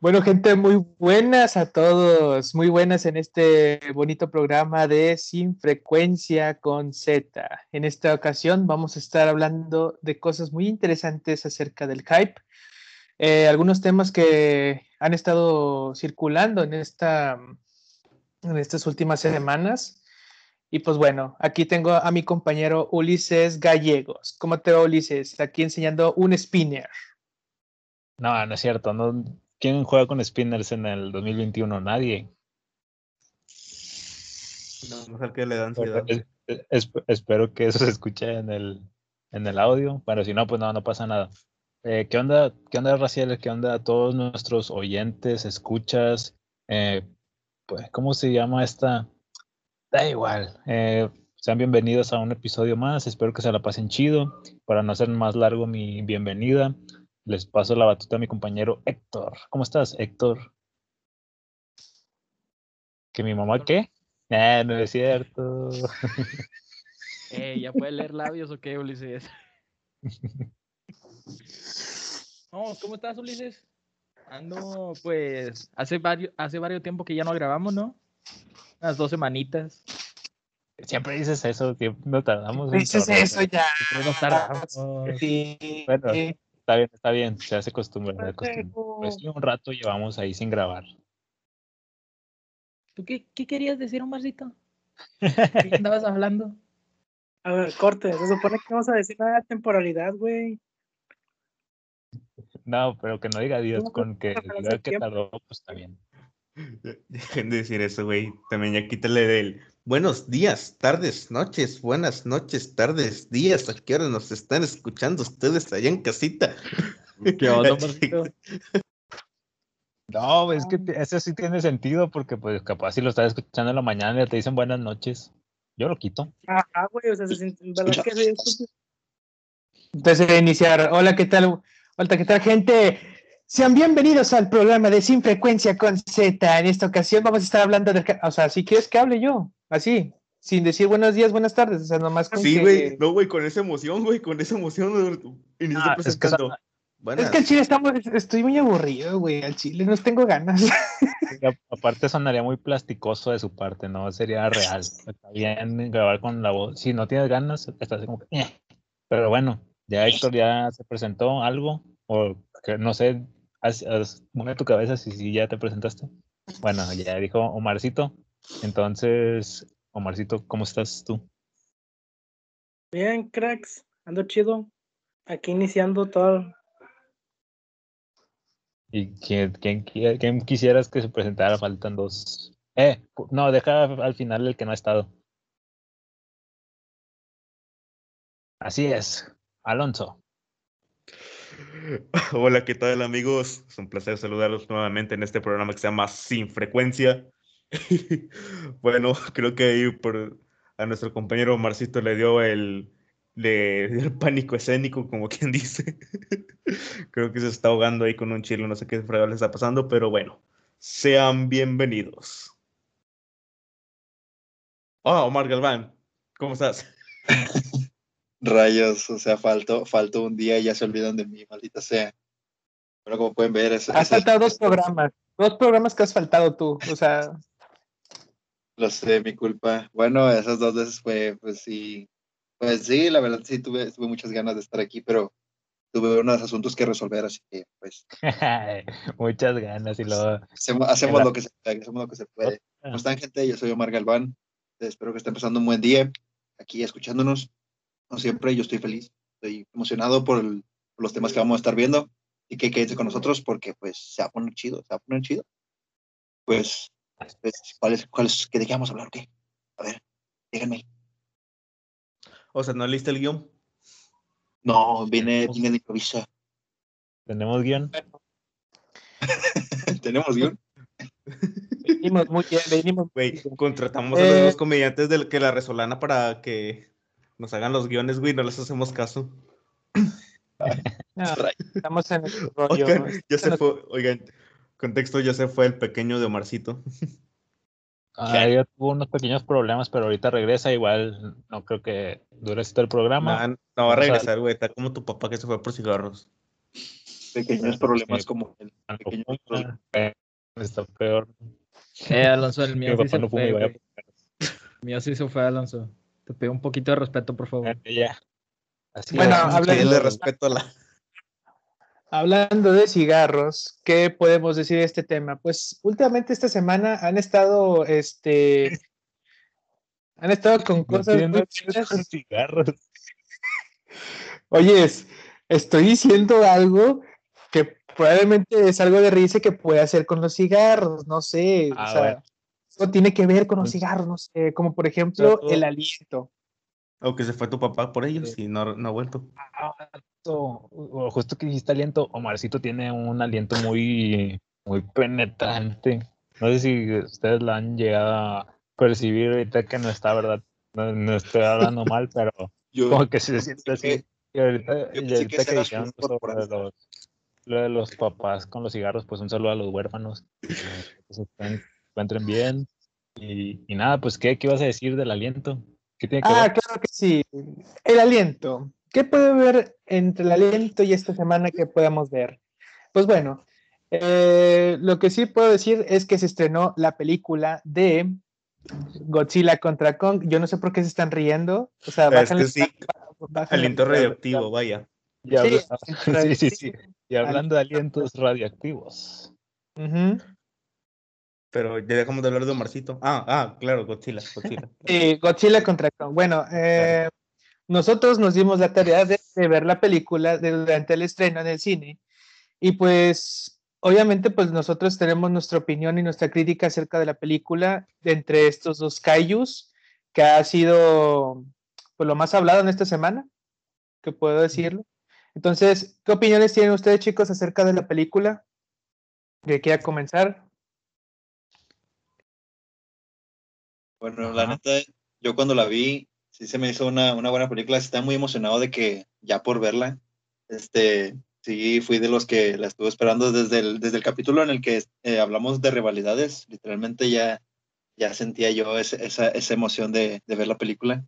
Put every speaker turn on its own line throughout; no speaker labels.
Bueno, gente, muy buenas a todos, muy buenas en este bonito programa de Sin Frecuencia con Z. En esta ocasión vamos a estar hablando de cosas muy interesantes acerca del hype, eh, algunos temas que han estado circulando en, esta, en estas últimas semanas. Y pues bueno, aquí tengo a mi compañero Ulises Gallegos. ¿Cómo te va, Ulises? Aquí enseñando un spinner.
No, no es cierto. No, ¿Quién juega con spinners en el 2021? Nadie.
No, no que le dan ansiedad.
espero que eso se escuche en el, en el audio. Bueno, si no, pues no, no pasa nada. Eh, ¿Qué onda, qué onda, Raciel? ¿Qué onda a todos nuestros oyentes, escuchas? Eh, pues, ¿Cómo se llama esta? Da igual. Eh, sean bienvenidos a un episodio más. Espero que se la pasen chido. Para no hacer más largo mi bienvenida, les paso la batuta a mi compañero Héctor. ¿Cómo estás, Héctor? ¿Que mi mamá qué? Eh, no es cierto.
Eh, ¿Ya puede leer labios o qué, Ulises? No, ¿cómo estás, Ulises? Ando, pues, hace varios, hace varios tiempo que ya no grabamos, ¿no? Unas dos semanitas.
Siempre dices eso, que no tardamos.
Dices eso ya.
No tardamos.
Sí.
Bueno, Está bien, está bien, se hace costumbre. Pues un rato llevamos ahí sin grabar.
¿Tú qué, qué querías decir, Omarcito? ¿Qué andabas hablando?
A ver, corte, se supone que no vamos a decir nada de temporalidad, güey.
No, pero que no diga Dios con que, que tardó, pues está bien.
Dejen de decir eso, güey. También ya quítale del buenos días, tardes, noches, buenas noches, tardes, días. ¿A qué hora nos están escuchando ustedes allá en casita?
¿Qué onda, No, es que eso sí tiene sentido porque pues capaz si lo estás escuchando en la mañana y te dicen buenas noches. Yo lo quito.
Ajá, güey, o sea, se siente, ¿verdad que
Entonces, iniciar. Hola, ¿qué tal? Hola, ¿qué tal, gente? Sean bienvenidos al programa de Sin Frecuencia con Z. En esta ocasión vamos a estar hablando del... O sea, si quieres que hable yo, así, sin decir buenos días, buenas tardes, o sea, nomás
con Sí, güey, no, güey, con esa emoción, güey, con esa emoción.
Ah, es, que, es que el chile estamos, estoy muy aburrido, güey, al chile no tengo ganas.
aparte sonaría muy plasticoso de su parte, ¿no? Sería real. Está bien grabar con la voz. Si no tienes ganas, estás como que... Eh". Pero bueno, ya Héctor ya se presentó algo, o que no sé, haz, tu cabeza si, ya te presentaste. Bueno, ya dijo Omarcito. Entonces, Omarcito, ¿cómo estás tú?
Bien, cracks, ando chido. Aquí iniciando todo.
¿Y quién, quién, quisieras que se presentara? Faltan dos. Eh, no, deja al final el que no ha estado. Así es, Alonso.
Hola, ¿qué tal amigos? Es un placer saludarlos nuevamente en este programa que se llama Sin Frecuencia. bueno, creo que ahí por, a nuestro compañero Marcito le dio el, le pánico escénico, como quien dice. creo que se está ahogando ahí con un chilo, no sé qué fregado le está pasando, pero bueno, sean bienvenidos. Oh, Omar Galván, ¿cómo estás?
Rayos, o sea, faltó, faltó un día y ya se olvidan de mí, maldita sea. Pero como pueden ver, es,
has faltado dos programas, dos programas que has faltado tú, o sea.
Lo sé, mi culpa. Bueno, esas dos veces fue, pues sí, pues sí, la verdad sí tuve, tuve muchas ganas de estar aquí, pero tuve unos asuntos que resolver, así que pues.
muchas ganas y luego.
Hacemos, lo que se puede, hacemos lo que se puede. ¿Cómo están, gente? Yo soy Omar Galván. Espero que estén pasando un buen día aquí escuchándonos no siempre yo estoy feliz, estoy emocionado por, los temas que vamos a estar viendo y que quédense con nosotros porque pues se va a poner chido, se va a poner chido. Pues, ¿cuáles, cuáles, qué de qué vamos a hablar? ¿Qué? A ver, díganme.
O sea, ¿no leíste el guion?
No, viene, viene de improvisa.
¿Tenemos guion?
¿Tenemos guion?
venimos muy bien, venimos.
Güey, contratamos a los dos comediantes del que la resolana para que nos hagan los guiones, güey, no les hacemos caso.
estamos en el
rollo. ya se fue, oigan, contexto, ya se fue el pequeño de Omarcito.
Ah, ya tuvo unos pequeños problemas, pero ahorita regresa. Igual no creo que dure esto el programa.
no va a regresar, güey. Está como tu papá que se fue por cigarros.
pequeños
Sí.
problemas como el pequeño
fuma, eh, está peor.
Eh, Alonso, el mío sí se
no
fue, mío sí se fue, Alonso. Te pido un poquito de respeto, por favor.
Eh, ya. Así
Bueno,
Que le respeto a la.
Hablando de cigarros, ¿qué podemos decir de este tema? Pues últimamente esta semana han estado, este, han estado con cosas
con cigarros.
Oyes, estoy diciendo algo que probablemente es algo de risa que puede hacer con los cigarros, no sé,
Ah,
o sea,
bueno.
eso tiene que ver con los cigarros, no sé, como por ejemplo el aliento.
O que se fue tu papá por ellos y no, no ha vuelto.
O- o Justo que dijiste aliento, Omarcito tiene un aliento muy, muy penetrante. No sé si ustedes lo han llegado a percibir ahorita que no está, ¿verdad? No, no estoy hablando mal, pero
Yo,
como que se siente así. Y ahorita, y ahorita que dijeron sobre los, lo de los papás con los cigarros, pues un saludo a los huérfanos. Que se encuent- encuentren bien. Y, y nada, pues, ¿qué, ¿qué ibas a decir del aliento? ¿Qué tiene que
Ah,
ver?
claro que sí, el aliento. ¿Qué puede ver entre el aliento y esta semana que podamos ver? Pues bueno, eh, lo que sí puedo decir es que se estrenó la película de Godzilla contra Kong. Yo no sé por qué se están riendo. O sea,
Es
bájale-
que sí,
bájale-
aliento radioactivo, vaya.
Habla-
Sí,
sí, sí, sí. Y hablando de alientos radioactivos.
Ujú.
Pero ya dejamos de hablar de Omarcito. Ah, ah, claro, Godzilla. Godzilla.
Sí, Godzilla contra Kong. Bueno, eh, nosotros nos dimos la tarea de, de ver la película de- durante el estreno en el cine. Y pues, obviamente, pues nosotros tenemos nuestra opinión y nuestra crítica acerca de la película de entre estos dos kaijus, que ha sido pues, lo más hablado en esta semana, que puedo decirlo. Entonces, ¿qué opiniones tienen ustedes, chicos, acerca de la película? ¿De quiera comenzar?
Bueno, la
Ajá.
neta, yo cuando la vi, sí se me hizo una, una buena película. Estaba muy emocionado de que ya por verla, este, sí fui de los que la estuve esperando desde el, desde el capítulo en el que eh, hablamos de rivalidades. Literalmente ya, ya sentía yo ese- esa, esa emoción de, de ver la película.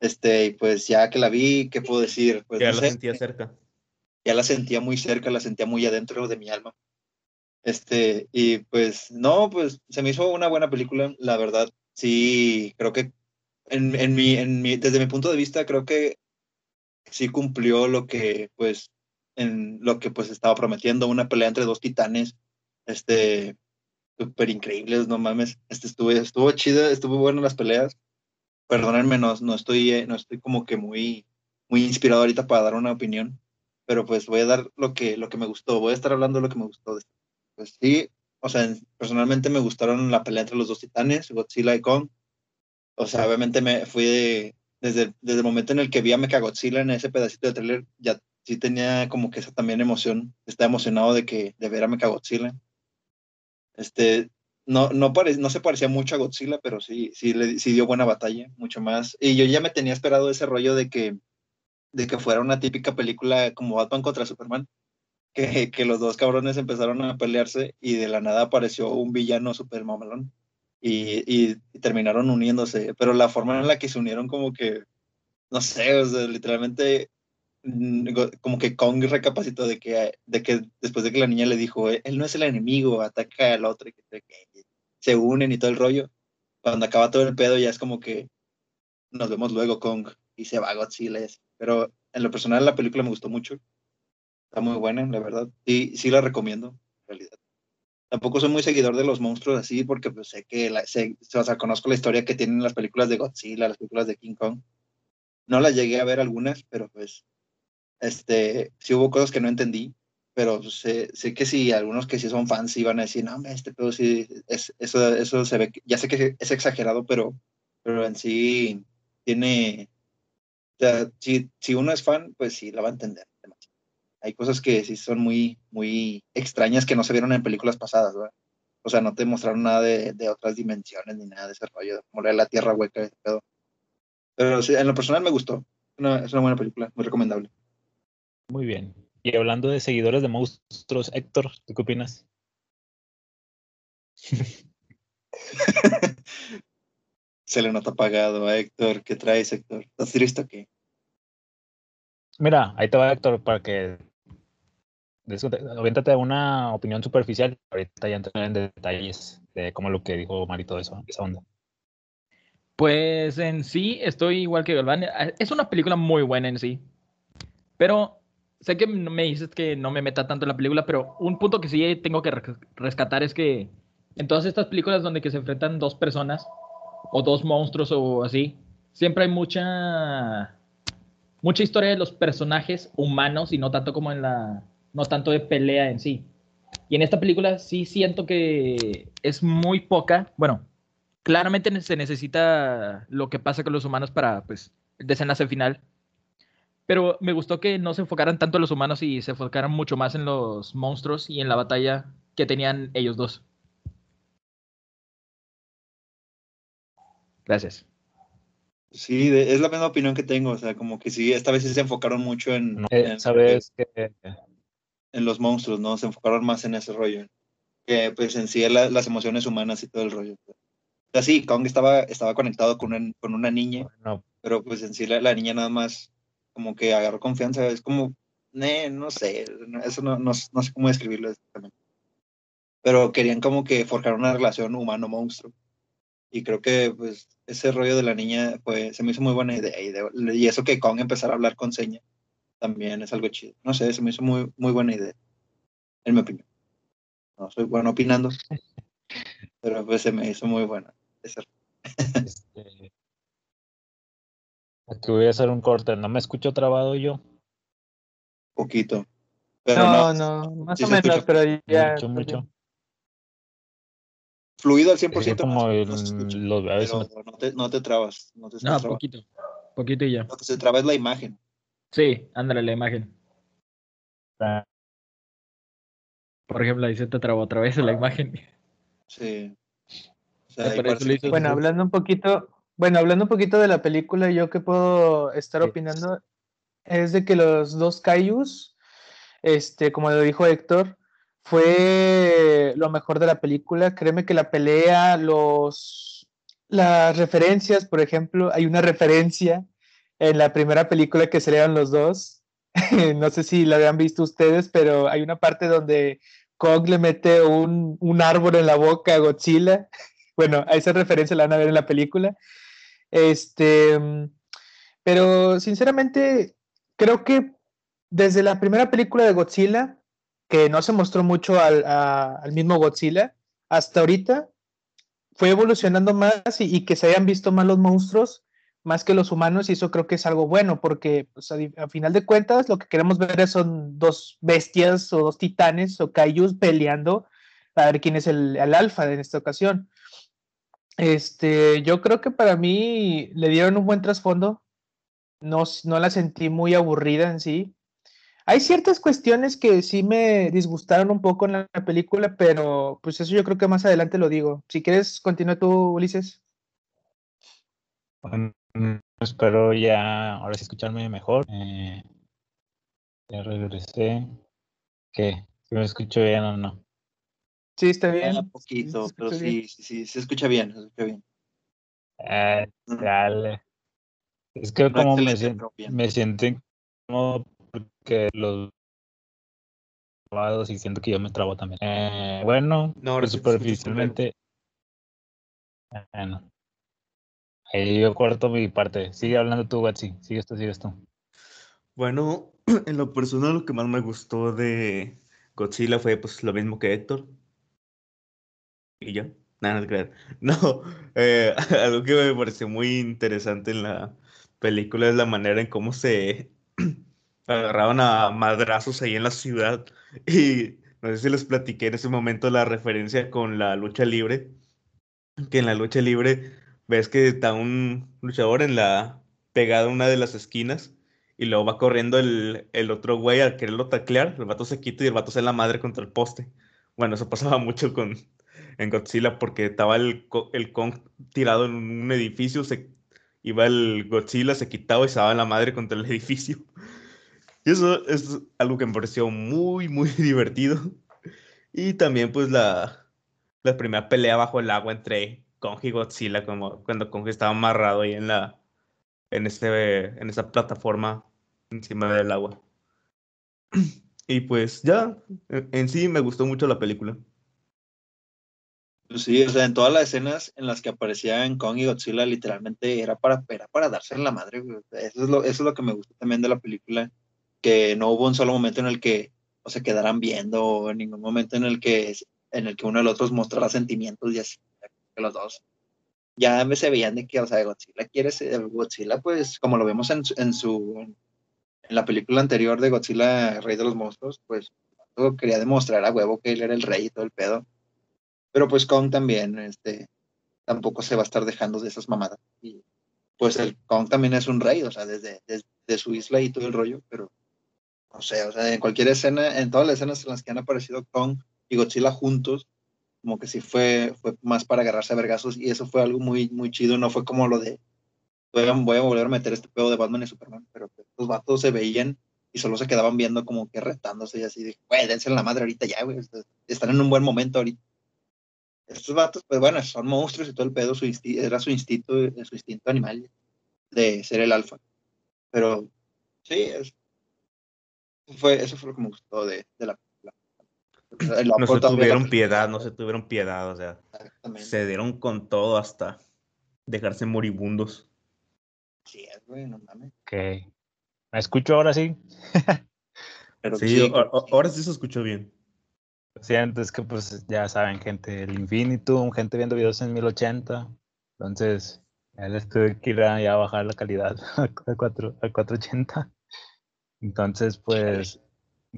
Este, y pues ya que la vi, ¿qué puedo decir? Pues
ya
no
lo
sé,
sentía cerca.
ya la sentía muy cerca, la sentía muy adentro de mi alma. Este, y pues no, pues se me hizo una buena película, la verdad. Sí, creo que en, en mi, en mi, desde mi punto de vista, creo que sí cumplió lo que, pues, en lo que pues estaba prometiendo, una pelea entre dos titanes, este, súper increíbles, no mames. Este estuvo, estuvo chida, estuvo bueno las peleas. Perdónenme, no, no estoy, eh, no estoy como que muy, muy inspirado ahorita para dar una opinión pero pues voy a dar lo que, lo que me gustó, voy a estar hablando de lo que me gustó. Pues sí, o sea, personalmente me gustaron la pelea entre los dos titanes, Godzilla y Kong. O sea, obviamente me fui de, desde, desde el momento en el que vi a Mechagodzilla en ese pedacito de trailer, ya sí tenía como que esa también emoción, estaba emocionado de que de ver a Mechagodzilla. Este, no, no, pare, no se parecía mucho a Godzilla, pero sí, sí, le, sí dio buena batalla, mucho más. Y yo ya me tenía esperado ese rollo de que de que fuera una típica película como Batman contra Superman, que, los dos cabrones empezaron a pelearse y de la nada apareció un villano super mamalón y, y, terminaron uniéndose, pero la forma en la que se unieron como que, no sé, literalmente mm, como que Kong recapacitó de que, de que después de que la niña le dijo, él no es el enemigo, ataca al otro, que, que se unen y todo el rollo, cuando acaba todo el pedo ya es como que nos vemos luego Kong y se va Godzilla y así. Pero en lo personal la película me gustó mucho. Está muy buena, la verdad. Sí, sí la recomiendo, en realidad. Tampoco soy muy seguidor de los monstruos así porque pues sé que, la, sé, o sea, conozco la historia que tienen las películas de Godzilla, las películas de King Kong. No las llegué a ver algunas, pero pues este, sí hubo cosas que no entendí, pero sé, sé que sí, algunos que sí son fans sí van a decir, no, hombre, este pedo sí, es, eso, eso se ve, ya sé que es exagerado, pero, pero en sí tiene, o sea, si, si uno es fan, pues sí la va a entender. Hay cosas que sí son muy, muy extrañas que no se vieron en películas pasadas, ¿verdad? O sea, no te mostraron nada de, de otras dimensiones ni nada de ese rollo, como la de la Tierra Hueca, ese pedo. Pero sí, en lo personal me gustó. Una, es una buena película, muy recomendable.
Muy bien. Y hablando de seguidores de monstruos, Héctor, ¿tú qué opinas?
Se le nota apagado a Héctor. ¿Qué traes, Héctor? ¿Estás triste o qué?
Mira, ahí te va Héctor para que Aviéntate una opinión superficial. Ahorita ya entraré en detalles de cómo lo que dijo Mari todo eso, esa onda.
Pues en sí estoy igual que Galván. Es una película muy buena en sí. Pero sé que me dices que no me meta tanto en la película, pero un punto que sí tengo que rescatar es que en todas estas películas donde que se enfrentan dos personas o dos monstruos o así, siempre hay mucha mucha historia de los personajes humanos y no tanto como en la no tanto de pelea en sí. Y en esta película sí siento que es muy poca, bueno, claramente se necesita lo que pasa con los humanos para pues el desenlace final. Pero me gustó que no se enfocaran tanto en los humanos y se enfocaran mucho más en los monstruos y en la batalla que tenían ellos dos. Gracias.
Sí, es la misma opinión que tengo, o sea, como que sí, esta vez sí se enfocaron mucho en,
eh, sabes que
en los monstruos, ¿no? Se enfocaron más en ese rollo, que pues en sí las emociones humanas y todo el rollo. O sea, sí, Kong estaba, estaba conectado con una, con una niña, pero pues en sí la, niña nada más como que agarró confianza, es como, no sé, eso no, no, no sé cómo describirlo exactamente. Pero querían como que forjar una relación humano-monstruo y creo que pues ese rollo de la niña pues se me hizo muy buena idea y, eso que Kong empezara a hablar con señas también es algo chido. No sé, se me hizo muy, muy buena idea, en mi opinión. No soy bueno opinando, pero pues se me hizo muy buena.
Este, aquí voy a hacer un corte, ¿no me escucho trabado yo?
Poquito.
Pero no, no, más o menos, pero ya.
Mucho, mucho
fluido al 100%.
Como el, los, a veces
no, te, no te trabas. No, te
no poquito. Poquito y ya.
Lo que se traba es la imagen.
Sí, ándale, la imagen.
Ah.
Por ejemplo, ahí se te trabó otra vez la imagen.
Sí.
bueno, hablando un poquito, bueno, hablando un poquito de la película, yo que puedo estar opinando es de que los dos Kaijus, este, como lo dijo Héctor, fue lo mejor de la película. Créeme que la pelea, los, las referencias, por ejemplo, hay una referencia en la primera película que salieron los dos. no sé si la habían visto ustedes, pero hay una parte donde Kong le mete un, un árbol en la boca a Godzilla. Bueno, a esa referencia la van a ver en la película. Este, pero sinceramente, creo que desde la primera película de Godzilla que no se mostró mucho al, al mismo Godzilla, hasta ahorita fue evolucionando más y, que se hayan visto más los monstruos más que los humanos y eso creo que es algo bueno porque pues, a, final de cuentas lo que queremos ver son dos bestias o dos titanes o kaijus peleando a ver quién es el, alfa en esta ocasión. Este, yo creo que para mí le dieron un buen trasfondo. No, no la sentí muy aburrida en sí. Hay ciertas cuestiones que sí me disgustaron un poco en la película, pero pues eso yo creo que más adelante lo digo. Si quieres, continúa tú, Ulises.
Espero ya ahora sí escucharme mejor. Eh, ya regresé. ¿Qué? ¿Si me escucho bien o no?
Sí, está bien.
Un poquito, pero sí, sí, sí, se escucha bien, se escucha bien.
Eh, dale. Es que como me, siento, me siento incómodo que los y siento que yo me trabo también. Eh, bueno, no, superficialmente. Bueno. Ahí yo corto mi parte. Sigue hablando tú, Watsi. Sigue esto, sigue esto.
Bueno, en lo personal lo que más me gustó de Godzilla fue pues lo mismo que Héctor. Y yo. Nada, no creer. No, eh, algo que me pareció muy interesante en la película es la manera en cómo se agarraban a madrazos ahí en la ciudad. Y no sé si les platiqué en ese momento la referencia con la lucha libre. Que en la lucha libre ves que está un luchador en la pegada una de las esquinas y luego va corriendo el, el otro güey a quererlo taclear, el vato se quita y el vato se la madre contra el poste. Bueno, eso pasaba mucho con en Godzilla porque estaba el, el Kong tirado en un edificio, se iba el Godzilla, se quitaba y se daba la madre contra el edificio. Y eso es algo que me pareció muy, muy divertido. Y también pues la, la primera pelea bajo el agua entre Kong y Godzilla, como cuando Kong estaba amarrado ahí en la en este en esa plataforma encima del agua. Y pues ya, en sí me gustó mucho la película.
Sí, o sea, en todas las escenas en las que aparecían Kong y Godzilla, literalmente era para, era para darse en la madre, Eso es, lo, eso es lo que me gustó también de la película, que no hubo un solo momento en el que se quedaran viendo, o en ningún momento en el que, en el que uno del otro mostrara sentimientos y así, los dos. Ya se veían de que, o sea, Godzilla quiere ser, Godzilla, pues, como lo vemos en, en su, en la película anterior de Godzilla, Rey de los Monstruos, pues, todo quería demostrar a huevo que él era el rey y todo el pedo. Pero pues Kong también, este, tampoco se va a estar dejando de esas mamadas. Y pues el Kong también es un rey, o sea, desde, desde su isla y todo el rollo, pero no sé, o sea, en cualquier escena, en todas las escenas en las que han aparecido Kong y Godzilla juntos, como que sí fue, fue más para agarrarse a vergazos y eso fue algo muy, muy chido, no fue como lo de voy a, volver a meter este pedo de Batman y Superman, pero pues, los vatos se veían y solo se quedaban viendo como que retándose y así, de, güey, dense en la madre ahorita ya, güey, están en un buen momento ahorita estos vatos, pues bueno, son monstruos y todo el pedo, su era su instinto, su instinto animal de ser el alfa. Pero sí, es- fue, eso fue lo que me gustó de, de la
No se tuvieron
la-
piedad, no se tuvieron piedad, o sea, se dieron con todo hasta dejarse moribundos.
Sí, güey, no mames.
Ok. ¿Me escucho ahora sí?
Pero
Sí,
sí,
ahora sí se escuchó bien.
Lo siento, es que pues ya saben, gente, el Infinitum, gente viendo videos en 1080. Entonces, ya les tuve que ir a, ya bajar la calidad a 4, a 480. Entonces, pues,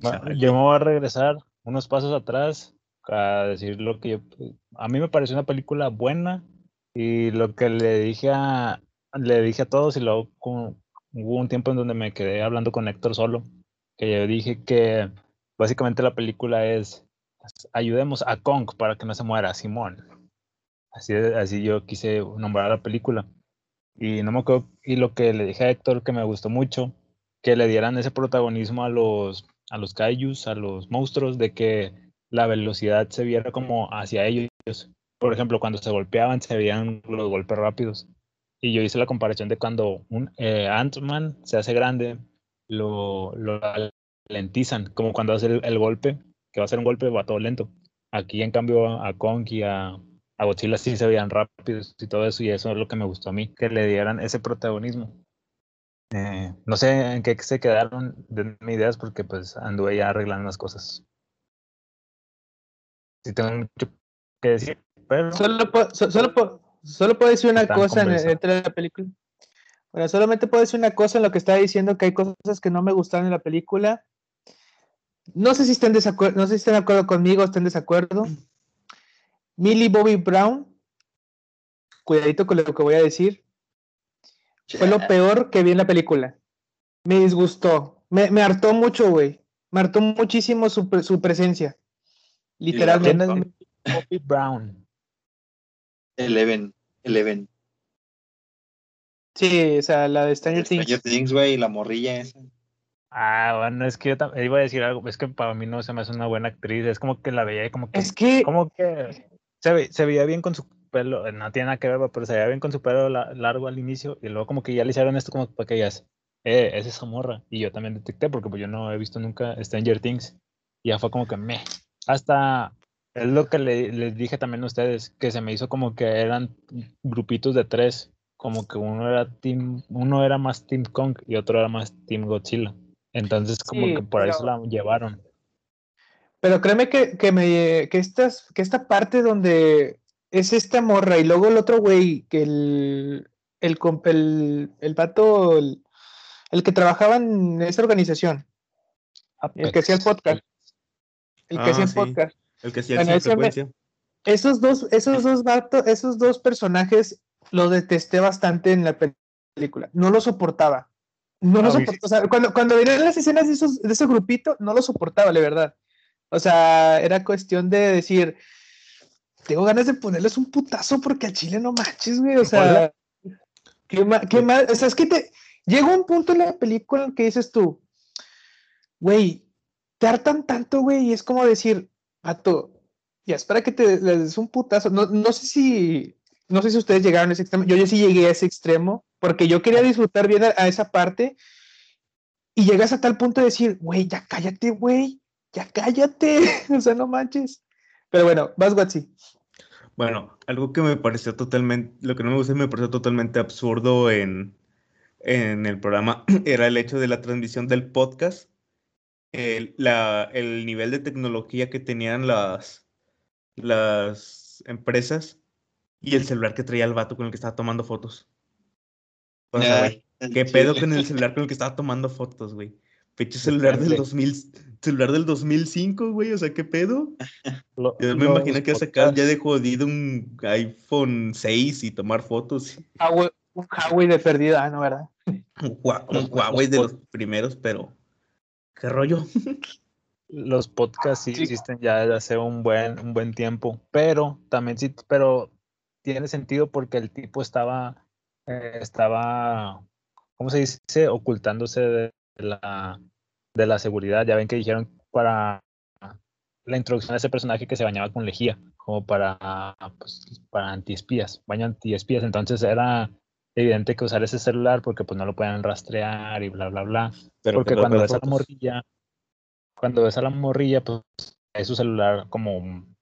va-
Chale.
yo me voy a regresar unos pasos atrás a decir lo que yo, a mí me pareció una película buena y lo que le dije a, le dije a todos y luego hubo un tiempo en donde me quedé hablando con Héctor solo, que yo dije que básicamente la película es ayudemos a Kong para que no se muera, Simón. Así, así yo quise nombrar la película. Y no me acuerdo, y lo que le dije a Héctor que me gustó mucho, que le dieran ese protagonismo a los, a los kaijus, a los monstruos, de que la velocidad se viera como hacia ellos. Por ejemplo, cuando se golpeaban se veían los golpes rápidos. Y yo hice la comparación de cuando un eh, Ant-Man se hace grande, lo, lo ralentizan, como cuando hace el, el golpe, que va a ser un golpe, va todo lento. Aquí, en cambio, a Kong y a, a Godzilla sí se veían rápidos y todo eso, y eso es lo que me gustó a mí, que le dieran ese protagonismo. Eh, no sé en qué se quedaron de mis ideas porque pues anduve ya arreglando las cosas. Sí tengo mucho que decir, pero
Solo, puedo- so- solo, puedo- solo puedo decir una cosa entre la película. Bueno, solamente puedo decir una cosa en lo que estaba diciendo, que hay cosas que no me gustaron en la película. No sé si estén desacuerdo, no sé si estén de acuerdo conmigo o estén en desacuerdo. Millie Bobby Brown, cuidadito con lo que voy a decir, fue lo peor que vi en la película. Me disgustó, me, me hartó mucho, güey. Me hartó muchísimo su, su presencia.
¿quién
Literalmente.
Bobby Brown?
Eleven, Eleven.
Sí, o sea, la de Stranger
Stranger
Things.
Things, güey, la morrilla esa.
Ah, bueno, es que yo iba a decir algo, es que para mí no se me hace una buena actriz, es como que la veía y como que,
Es que
como que se, ve- se veía bien con su pelo, no tiene nada que ver, pero se veía bien con su pelo la- largo al inicio y luego como que ya le hicieron esto como para que ellas, eh, es esa morra. Y yo también detecté porque pues yo no he visto nunca Stranger Things y ya fue como que me, hasta es lo que le- les dije también a ustedes, que se me hizo como que eran grupitos de tres, como que uno era team, uno era más Team Kong y otro era más Team Godzilla. Entonces como
Sí,
que por ahí se
pero-
la llevaron.
Pero créeme que, que, me, que, estas, que esta parte donde es esta morra y luego el otro güey, que el, el, el, el vato, el, el que trabajaba en esa organización, el que hacía el podcast, el que
Ah,
hacía el
sí.
podcast,
El que hacía
Bueno, me-
frecuencia.
esos dos, esos dos vatos, esos dos personajes los detesté bastante en la pe- película. No lo soportaba. No lo
A mí sí.
soportaba. O sea, cuando, cuando veía las escenas de, esos, de ese grupito, no lo soportaba, la verdad. O sea, era cuestión de decir, tengo ganas de ponerles un putazo porque al chile no manches, güey. O sea, qué mal, qué mal. O sea, es que te llega un punto en la película en que dices tú, güey, te hartan tanto, güey, y es como decir, vato, ya es para que te les des un putazo. No, no sé si, no sé si ustedes llegaron a ese extremo. Yo ya sí llegué a ese extremo porque yo quería disfrutar bien a, a esa parte y llegas a tal punto de decir, güey, ya cállate, güey, ya cállate, o sea, no manches. Pero bueno, vas, Watsi.
Bueno, algo que me pareció totalmente, lo que no me gusta y me pareció totalmente absurdo en, en el programa era el hecho de la transmisión del podcast, el, la, el nivel de tecnología que tenían las, las empresas y el celular que traía el vato con el que estaba tomando fotos. O sea, güey, ¿qué pedo con el celular con el que estaba tomando fotos, güey? Pecho celular del 2000, celular del 2005, güey, o sea, ¿qué pedo? Yo me imagino que sacar ya de jodido un iPhone 6 y tomar fotos.
Ah, güey, un Huawei de perdida, ah, no, ¿verdad?
Un, Hua- un Huawei de los primeros, pero ¿qué rollo?
Los podcasts sí,
Sí.
existen ya desde hace un buen, un buen tiempo, pero también sí, pero tiene sentido porque el tipo estaba, eh, estaba, ¿cómo se dice? Ocultándose de la, de la seguridad. Ya ven que dijeron para la introducción de ese personaje que se bañaba con lejía, como para, pues, para antiespías, baño antiespías. Entonces era evidente que usar ese celular porque pues no lo pueden rastrear y bla, bla, bla.
Pero
Porque cuando ves a la morrilla, cuando ves a la morrilla, pues es su celular como un-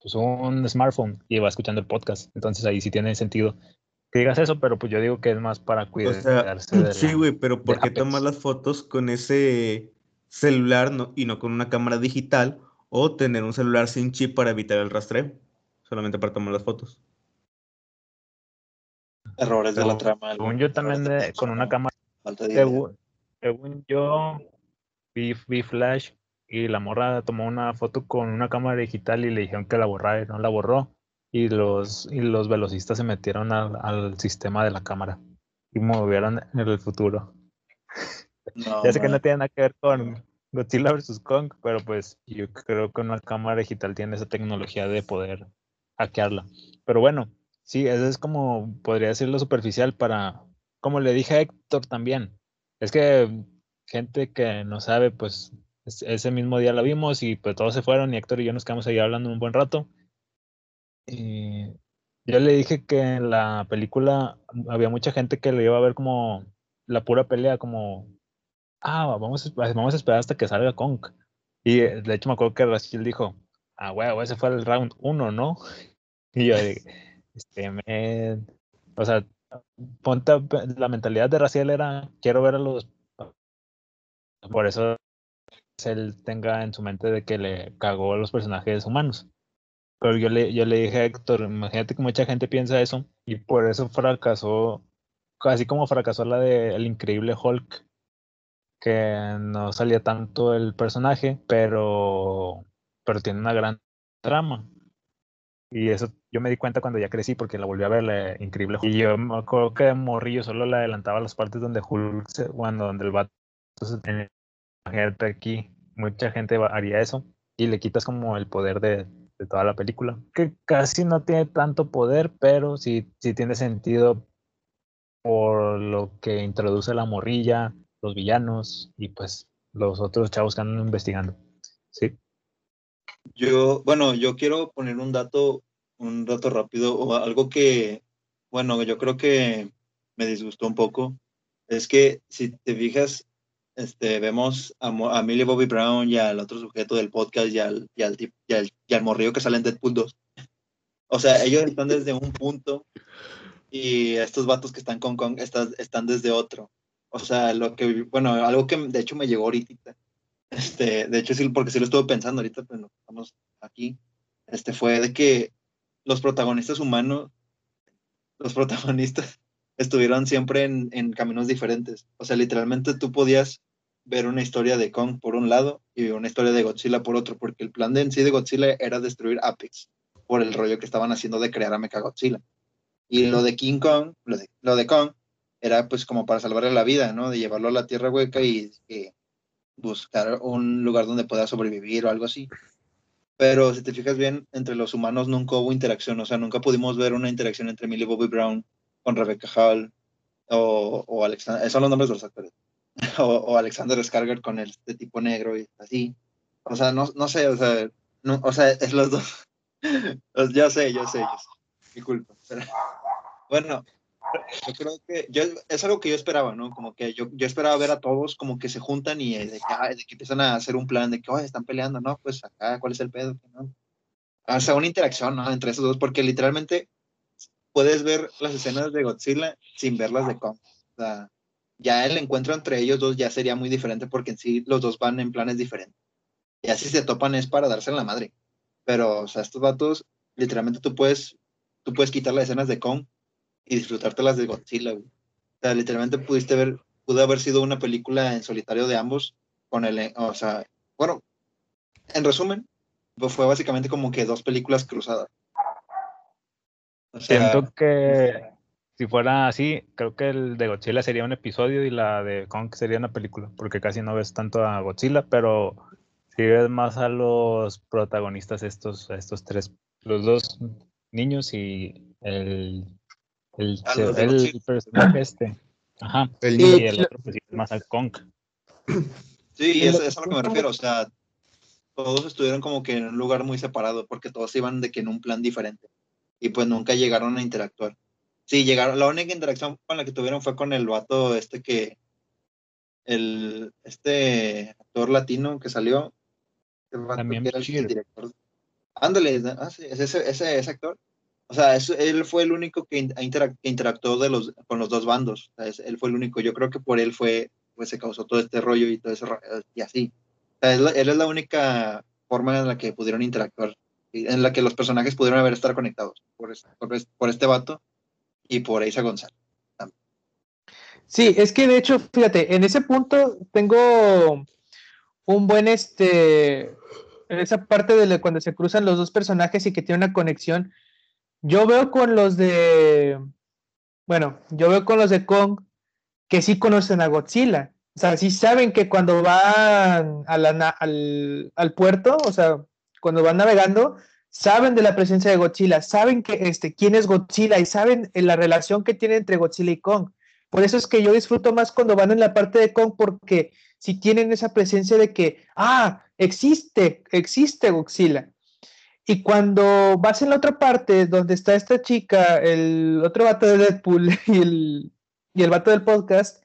pues, un smartphone y va escuchando el podcast. Entonces ahí sí tiene sentido que digas eso, pero pues yo digo que es más para
O
cuidarse
sea,
de
sí, güey, pero ¿por qué tomar las fotos con ese celular no- y no con una cámara digital o tener un celular sin chip para evitar el rastreo? Solamente para tomar las fotos.
Errores de la
Según-
trama.
Según yo también
errores de
de- con una cámara,
Falta de idea.
según, según yo vi, vi Flash y la morra tomó una foto con una cámara digital y le dijeron que la borrara y no la borró. Y los, y los velocistas se metieron al, al sistema de la cámara y movieron en el futuro.
No,
Ya sé que no
man.
tiene nada que ver con Godzilla vs. Kong, pero pues yo creo que una cámara digital tiene esa tecnología de poder hackearla. Pero bueno, sí, eso es como, podría decirlo superficial para, como le dije a Héctor también, es que gente que no sabe, pues es- ese mismo día la vimos y pues todos se fueron y Héctor y yo nos quedamos ahí hablando un buen rato. Y yo le dije que en la película había mucha gente que le iba a ver como la pura pelea, como ah, vamos, vamos a esperar hasta que salga Kong. Y eh, de hecho me acuerdo que Raciel dijo, ah, huevo, ese fue el round uno, ¿no? Y yo dije, este, men", o sea, ponte, la mentalidad de Raciel era, quiero ver a los... Por eso él tenga en su mente de que le cagó a los personajes humanos. Pero yo le, yo le dije a Héctor, imagínate que mucha gente piensa eso y por eso fracasó, así como fracasó la de El Increíble Hulk, que no salía tanto el personaje, pero, pero tiene una gran trama. Y eso yo me di cuenta cuando ya crecí porque la volví a ver, la increíble Hulk. Y yo me acuerdo que de morrillo solo le adelantaba las partes donde Hulk, se- cuando donde el vato se tenía- aquí, mucha gente haría eso y le quitas como el poder de, de toda la película. Que casi no tiene tanto poder, pero sí, sí tiene sentido por lo que introduce la morrilla, los villanos y pues los otros chavos que andan investigando. Sí.
Yo, bueno, yo quiero poner un dato, un dato rápido, o algo que, bueno, yo creo que me disgustó un poco. Es que si te fijas, este, vemos a, a Millie Bobby Brown y al otro sujeto del podcast y al, y al, y al, y al morrillo que sale en Deadpool 2. O sea, ellos están desde un punto y estos vatos que están con Kong están, están desde otro. O sea, lo que, bueno, algo que de hecho me llegó ahorita. Este, de hecho, sí, porque sí lo estuve pensando ahorita, no, estamos aquí. Este fue de que los protagonistas humanos, los protagonistas estuvieron siempre en, en caminos diferentes. O sea, literalmente tú podías ver una historia de Kong por un lado y una historia de Godzilla por otro, porque el plan de en sí de Godzilla era destruir Apex por el rollo que estaban haciendo de crear a Mechagodzilla. Y lo de King Kong, lo de, lo de Kong, era pues como para salvarle la vida, ¿no? De llevarlo a la tierra hueca y eh, buscar un lugar donde pueda sobrevivir o algo así. Pero si te fijas bien, entre los humanos nunca hubo interacción, o sea, nunca pudimos ver una interacción entre Millie Bobby Brown con Rebecca Hall o, o Alexander, esos son los nombres de los actores, o, o Alexander Skarsgård con el, este tipo negro y así. O sea, no, no sé, o sea, no, o sea, es los dos. Yo sé, yo sé, yo sé. Mi culpa. Pero, bueno, yo creo que yo, es algo que yo esperaba, ¿no? Como que yo, yo esperaba ver a todos como que se juntan y de que, de que empiezan a hacer un plan de que, oye, están peleando, ¿no? Pues acá, ¿cuál es el pedo? ¿No? O sea, una interacción, ¿no? Entre esos dos, porque literalmente puedes ver las escenas de Godzilla sin verlas de Kong. O sea, ya el encuentro entre ellos dos ya sería muy diferente porque en sí los dos van en planes diferentes. Y así se topan es para darse en la madre. Pero, o sea, estos vatos, literalmente tú puedes, tú puedes quitar las escenas de Kong y disfrutarte las de Godzilla, güey. O sea, literalmente pudiste ver, pudo haber sido una película en solitario de ambos, con el, o sea, bueno, en resumen, fue básicamente como que dos películas cruzadas.
O sea, Siento que si fuera así, creo que el de Godzilla sería un episodio y la de Kong sería una película, porque casi no ves tanto a Godzilla, pero si ves más a los protagonistas estos, a estos tres, los dos niños y el el, personaje este. Ajá.
El
y
niño.
el otro pues, es más al Kong.
Sí,
Y
eso
lo-
es a lo que me refiero. O sea, todos estuvieron como que en un lugar muy separado porque todos iban de que en un plan diferente y pues nunca llegaron a interactuar. Sí, llegaron. La única interacción con la que tuvieron fue con el vato este que el este actor latino que salió.
También
que era el, director. Ándale, ah, sí, es ese, ese, ese actor. O sea, es- él fue el único que, in- interac- que interactuó de los, con los dos bandos. O sea, es- él fue el único. Yo creo que por él fue, pues se causó todo este rollo y todo ese y así. O sea, él es la única forma en la que pudieron interactuar, en la que los personajes pudieron haber estar conectados por, es- por, es- por este vato y por Isa González.
Sí, es que de hecho, fíjate, en ese punto tengo un buen este, en esa parte de cuando se cruzan los dos personajes y que tiene una conexión. Yo veo con los de, bueno, yo veo con los de Kong que sí conocen a Godzilla. O sea, sí saben que cuando van al, al puerto, o sea, cuando van navegando, saben de la presencia de Godzilla, saben que este, quién es Godzilla y saben eh, la relación que tiene entre Godzilla y Kong. Por eso es que yo disfruto más cuando van en la parte de Kong, porque si tienen esa presencia de que, ah, existe, existe Godzilla. Y cuando vas en la otra parte, donde está esta chica, el otro vato de Deadpool y el, y el vato del podcast,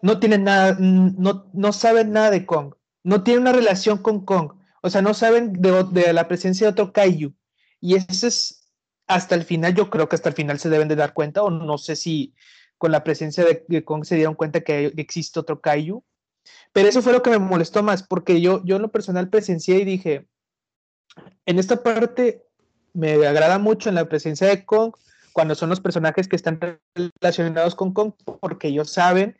no tienen nada, no, no saben nada de Kong, no tienen una relación con Kong, o sea, no saben de, de la presencia de otro Kaiju. Y eso es hasta el final, yo creo que hasta el final se deben de dar cuenta, o no sé si con la presencia de, de Kong se dieron cuenta que existe otro Kaiju. Pero eso fue lo que me molestó más, porque yo, yo en lo personal presencié y dije, en esta parte me agrada mucho en la presencia de Kong, cuando son los personajes que están relacionados con Kong, porque ellos saben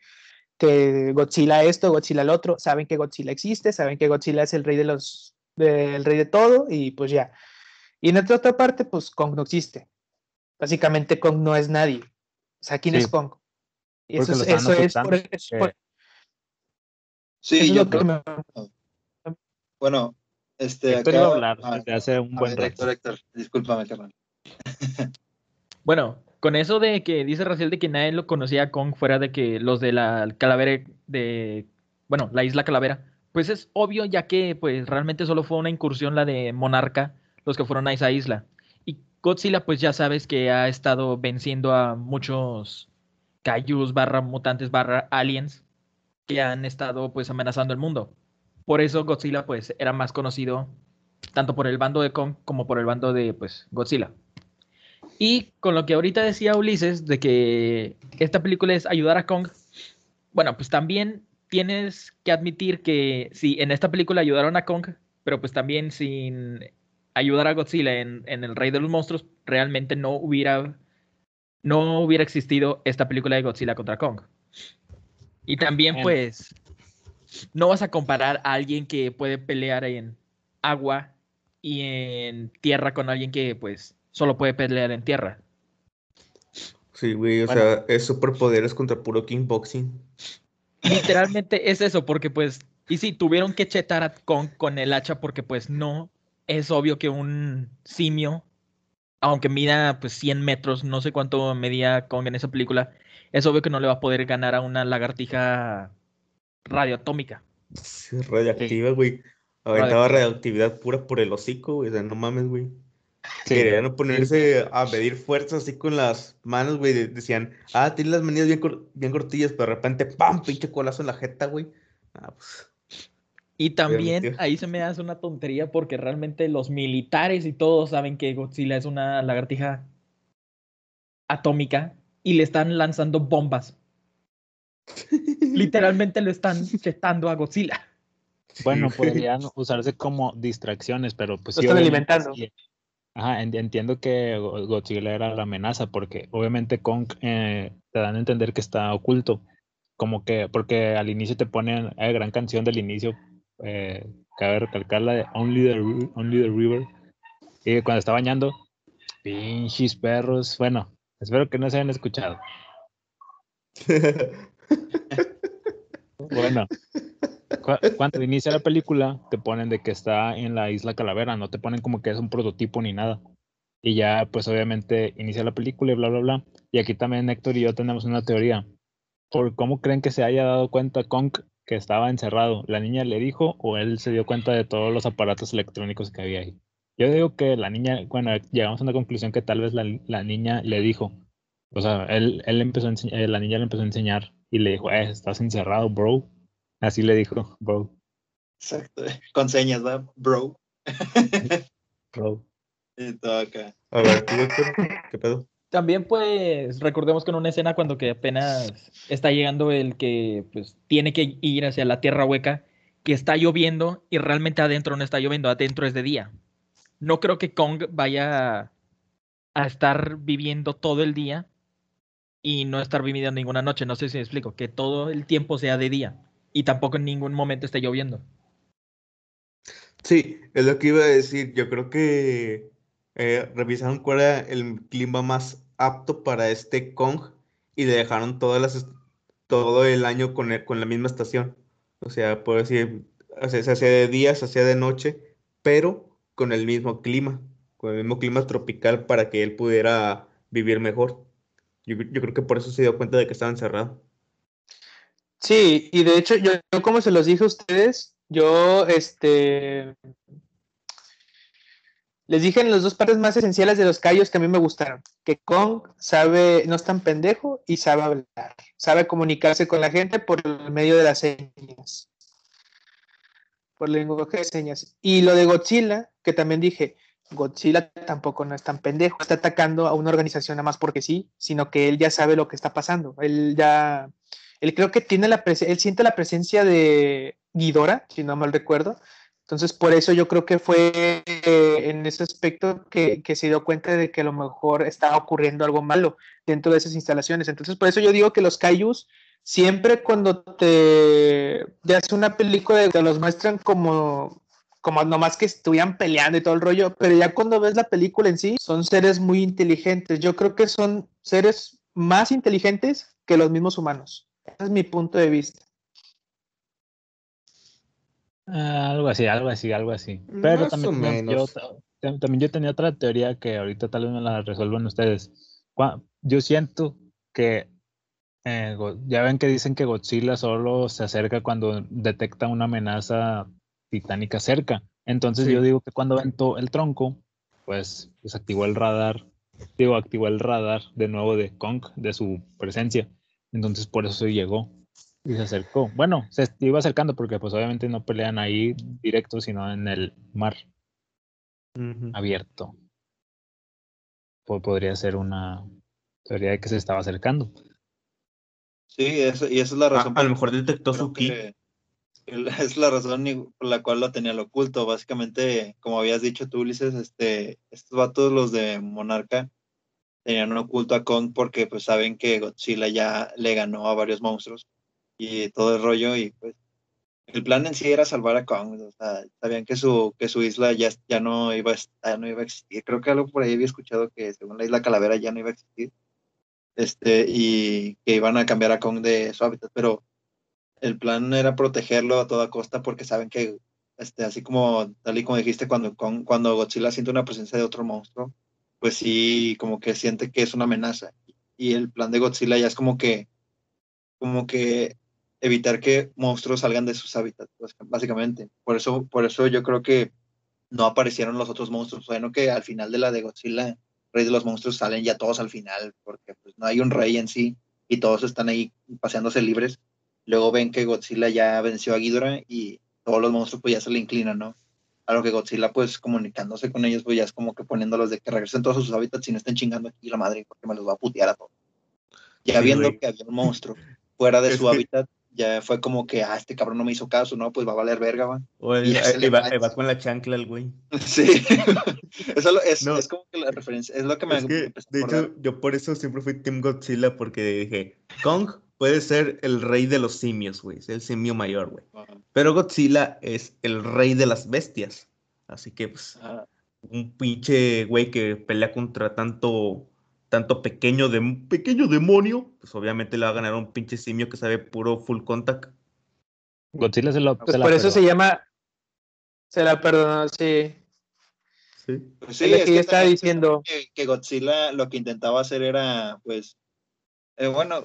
que Godzilla esto, Godzilla el otro, saben que Godzilla existe, saben que Godzilla es el rey de los, de- el rey de todo, y pues ya. Y en esta otra parte, pues Kong no existe. Básicamente Kong no es nadie. O sea, ¿quién
Sí,
es Kong? Y eso, es, eso es por,
ocultando,
es
que-
por-
Sí,
eso es
yo creo.
me-
Bueno, este.
Héctor
acá-
iba a hablar
ah,
desde hace un
a
buen
ver,
rato.
Héctor, Héctor, discúlpame, carnal.
Bueno, con eso de que dice Raciel de que nadie lo conocía a Kong fuera de que los de la calavera de, bueno, la isla calavera, pues es obvio ya que pues realmente solo fue una incursión la de Monarca, los que fueron a esa isla. Y Godzilla pues ya sabes que ha estado venciendo a muchos kaijus barra mutantes barra aliens que han estado pues amenazando el mundo. Por eso Godzilla pues era más conocido tanto por el bando de Kong como por el bando de pues Godzilla. Y con lo que ahorita decía Ulises de que esta película es ayudar a Kong, bueno, pues también tienes que admitir que sí, en esta película ayudaron a Kong, pero pues también sin ayudar a Godzilla en, en El Rey de los Monstruos, realmente no hubiera, no hubiera existido esta película de Godzilla contra Kong. Y también pues no vas a comparar a alguien que puede pelear en agua y en tierra con alguien que pues solo puede pelear en tierra.
Sí, güey, o
Bueno.
sea, es superpoderes contra puro kickboxing.
Literalmente es eso, porque pues, y sí, tuvieron que chetar a Kong con el hacha porque pues no, es obvio que un simio, aunque mida pues 100 metros, no sé cuánto medía Kong en esa película, es obvio que no le va a poder ganar a una lagartija radioatómica.
Sí, radioactiva, güey. Aventaba radioactividad pura por el hocico, güey. O sea, no mames, güey.
Sí.
Querían ponerse a medir fuerzas así con las manos, güey. de- Decían, ah, tienes las manillas bien, cor- bien cortillas, pero de repente, ¡pam! Pinche colazo en la jeta, güey. Ah, pues.
Y también ahí se me hace una tontería porque realmente los militares y todos saben que Godzilla es una lagartija atómica y le están lanzando bombas. Literalmente lo están chetando a Godzilla.
Bueno, podrían usarse como distracciones, pero pues
Lo
sí,
están alimentando.
sí. Ajá, en- entiendo que Go- Godzilla era la amenaza, porque obviamente Kong eh, te dan a entender que está oculto. Como que, porque al inicio te ponen la gran canción del inicio, eh, cabe recalcar la de Only the, Only the River. Y cuando está bañando, pinches perros. Bueno, espero que no se hayan escuchado. Bueno, cuando inicia la película, te ponen de que está en la isla Calavera, no te ponen como que es un prototipo ni nada. Y ya, pues obviamente inicia la película y bla, bla, bla. Y aquí también Héctor y yo tenemos una teoría. ¿Por cómo creen que se haya dado cuenta Kong que estaba encerrado? ¿La niña le dijo o él se dio cuenta de todos los aparatos electrónicos que había ahí? Yo digo que la niña, bueno, llegamos a una conclusión que tal vez la, la niña le dijo. O sea, él, él empezó eh, la niña le empezó a enseñar y le dijo, eh, estás encerrado, bro. Así le dijo, bro,
Exacto. Con señas, ¿verdad? Bro.
bro.
Y.
A ver. ¿Qué pedo?
También pues recordemos que en una escena cuando que apenas está llegando el que pues tiene que ir hacia la tierra hueca, que está lloviendo y realmente adentro no está lloviendo, adentro es de día. No creo que Kong vaya a estar viviendo todo el día y no estar viviendo ninguna noche, no sé si me explico, que todo el tiempo sea de día y tampoco en ningún momento esté lloviendo.
Sí, es lo que iba a decir. Yo creo que eh, revisaron cuál era el clima más apto para este Kong y le dejaron todo el año con, el- con la misma estación. O sea, puedo decir, se hacía de día, se hacía de noche, pero con el mismo clima, con el mismo clima tropical para que él pudiera vivir mejor. Yo, yo creo que por eso se dio cuenta de que estaba encerrado.
Sí, y de hecho, yo, como se los dije a ustedes, yo este les dije en las dos partes más esenciales de los callos que a mí me gustaron, que Kong sabe, no es tan pendejo y sabe hablar, sabe comunicarse con la gente por medio de las señas, por el lenguaje de señas. Y lo de Godzilla, que también dije, Godzilla tampoco no es tan pendejo, está atacando a una organización nada más porque sí, sino que él ya sabe lo que está pasando, él ya él creo que tiene la él siente la presencia de Ghidorah, si no mal recuerdo. Entonces, por eso yo creo que fue eh, en ese aspecto que, que se dio cuenta de que a lo mejor estaba ocurriendo algo malo dentro de esas instalaciones. Entonces, por eso yo digo que los Kaijus siempre cuando te, te hace una película te los muestran como como nomás que estuvieran peleando y todo el rollo, pero ya cuando ves la película en sí, son seres muy inteligentes. Yo creo que son seres más inteligentes que los mismos humanos. Ese es mi punto de vista.
Ah, algo así, algo así, algo así. Pero
Más
también,
o
yo,
menos.
ta- también yo tenía otra teoría que ahorita tal vez me la resuelvan ustedes. Yo siento que eh, ya ven que dicen que Godzilla solo se acerca cuando detecta una amenaza titánica cerca. Entonces
Sí.
yo digo que cuando aventó el tronco, pues desactivó el radar, digo, activó el radar de nuevo de Kong, de su presencia. Entonces por eso llegó y se acercó. Bueno, se iba acercando porque pues obviamente no pelean ahí directo, sino en el mar abierto. Po- podría ser una teoría de que se estaba acercando.
Sí, eso, y esa es la
A,
razón
a
por
lo mejor detectó su ki.
es la razón por la cual lo tenía al oculto. Básicamente, como habías dicho tú, Ulises, este, estos vatos, los de Monarca, tenían oculto a Kong porque pues saben que Godzilla ya le ganó a varios monstruos y todo el rollo y pues el plan en sí era salvar a Kong, sabían que su, que su isla ya, ya no iba a, ya no iba a existir. Creo que algo por ahí había escuchado que según la isla Calavera ya no iba a existir. Este, y que iban a cambiar a Kong de su hábitat, pero el plan era protegerlo a toda costa porque saben que, este, así como, tal y como dijiste, cuando, cuando Godzilla siente una presencia de otro monstruo, pues sí, como que siente que es una amenaza. Y el plan de Godzilla ya es como que, como que evitar que monstruos salgan de sus hábitats, pues, básicamente. Por eso, por eso yo creo que no aparecieron los otros monstruos. Bueno, que al final de la de Godzilla, Rey de los Monstruos, salen ya todos al final, porque pues no hay un rey en sí y todos están ahí paseándose libres. Luego ven que Godzilla ya venció a Ghidorah y todos los monstruos pues ya se le inclinan, ¿no? A lo que Godzilla pues comunicándose con ellos pues ya es como que poniéndolos de que regresen todos a sus hábitats y no estén chingando aquí la madre porque me los va a putear a todos. Ya
Sí,
viendo
güey.
que había un monstruo fuera de su hábitat, ya fue como que, ah, este cabrón no me hizo caso, ¿no? Pues va a valer verga, va.
O el-
Y
va, con la chancla el güey.
Sí. Eso lo- es,
No.
es como que la referencia, es lo que me
Es que, de hecho, yo por eso siempre fui Team Godzilla, porque dije, Kong puede ser el rey de los simios, güey, es el simio mayor, güey.
Ajá.
Pero Godzilla es el rey de las bestias. Así que, pues,
Ajá.
un pinche güey que pelea contra tanto, tanto pequeño, de, pequeño demonio, pues obviamente le va a ganar a un pinche simio que sabe puro full contact.
Godzilla se lo.
Pues
se la
por eso se llama. Se la perdonó, sí.
Sí.
Pues sí,
es que
que
yo estaba diciendo.
que, que Godzilla lo que intentaba hacer era, pues, eh, bueno,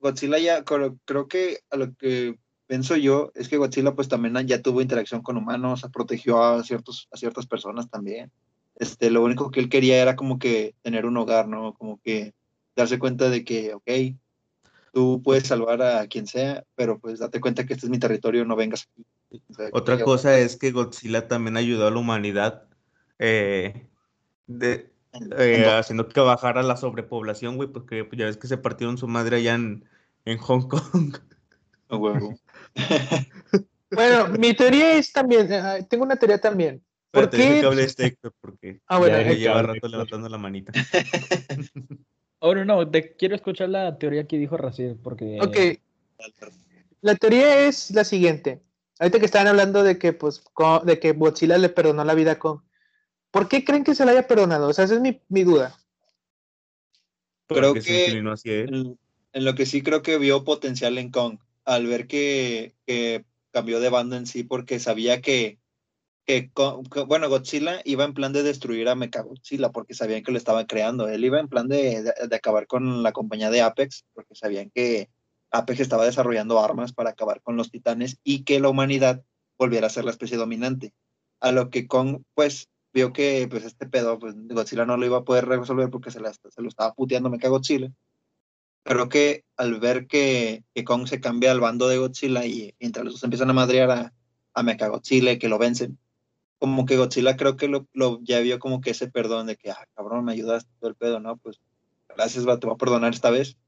Godzilla ya, creo, creo que a lo que pienso yo es que Godzilla pues también ya tuvo interacción con humanos, protegió a, ciertos, a ciertas personas también. Este, lo único que él quería era como que tener un hogar, ¿no? Como que darse cuenta de que, ok, tú puedes salvar a quien sea, pero pues date cuenta que este es mi territorio, no vengas aquí. O sea,
Otra cosa es que Godzilla también ayudó a la humanidad eh, de, eh,
en-
haciendo que bajara la sobrepoblación, güey, porque ya ves que se partieron su madre allá en, en Hong Kong.
a huevo.
Bueno, mi teoría es también. eh, tengo una teoría también. ¿Por qué?
que hable este porque
Ah, bueno,
ya
Héctor,
lleva
Héctor.
rato levantando la manita.
Oh, no, no, te- quiero escuchar la teoría que dijo Raciel, porque...
Ok, la teoría es la siguiente. Ahorita que estaban hablando de que, pues, de que Godzilla le perdonó la vida con. ¿Por qué creen que se la haya perdonado? O sea, esa es mi, mi duda.
Creo
se
que-
inclinó hacia él.
En, lo que sí creo que vio potencial en Kong, al ver que, que cambió de bando en sí, porque sabía que, que, bueno, Godzilla iba en plan de destruir a Mechagodzilla, porque sabían que lo estaban creando. Él iba en plan de, de- de acabar con la compañía de Apex, porque sabían que Apex estaba desarrollando armas para acabar con los titanes y que la humanidad volviera a ser la especie dominante. A lo que Kong, pues, vio que pues este pedo, pues Godzilla no lo iba a poder resolver porque se, la- se lo estaba puteando Mechagodzilla. Creo que al ver que, que Kong se cambia al bando de Godzilla y entre los dos empiezan a madrear a, a Mechagodzilla y que lo vencen, como que Godzilla creo que lo, lo ya vio como que ese perdón de que, ah, cabrón, me ayudaste todo el pedo, ¿no? Pues gracias, va, te voy a perdonar esta vez,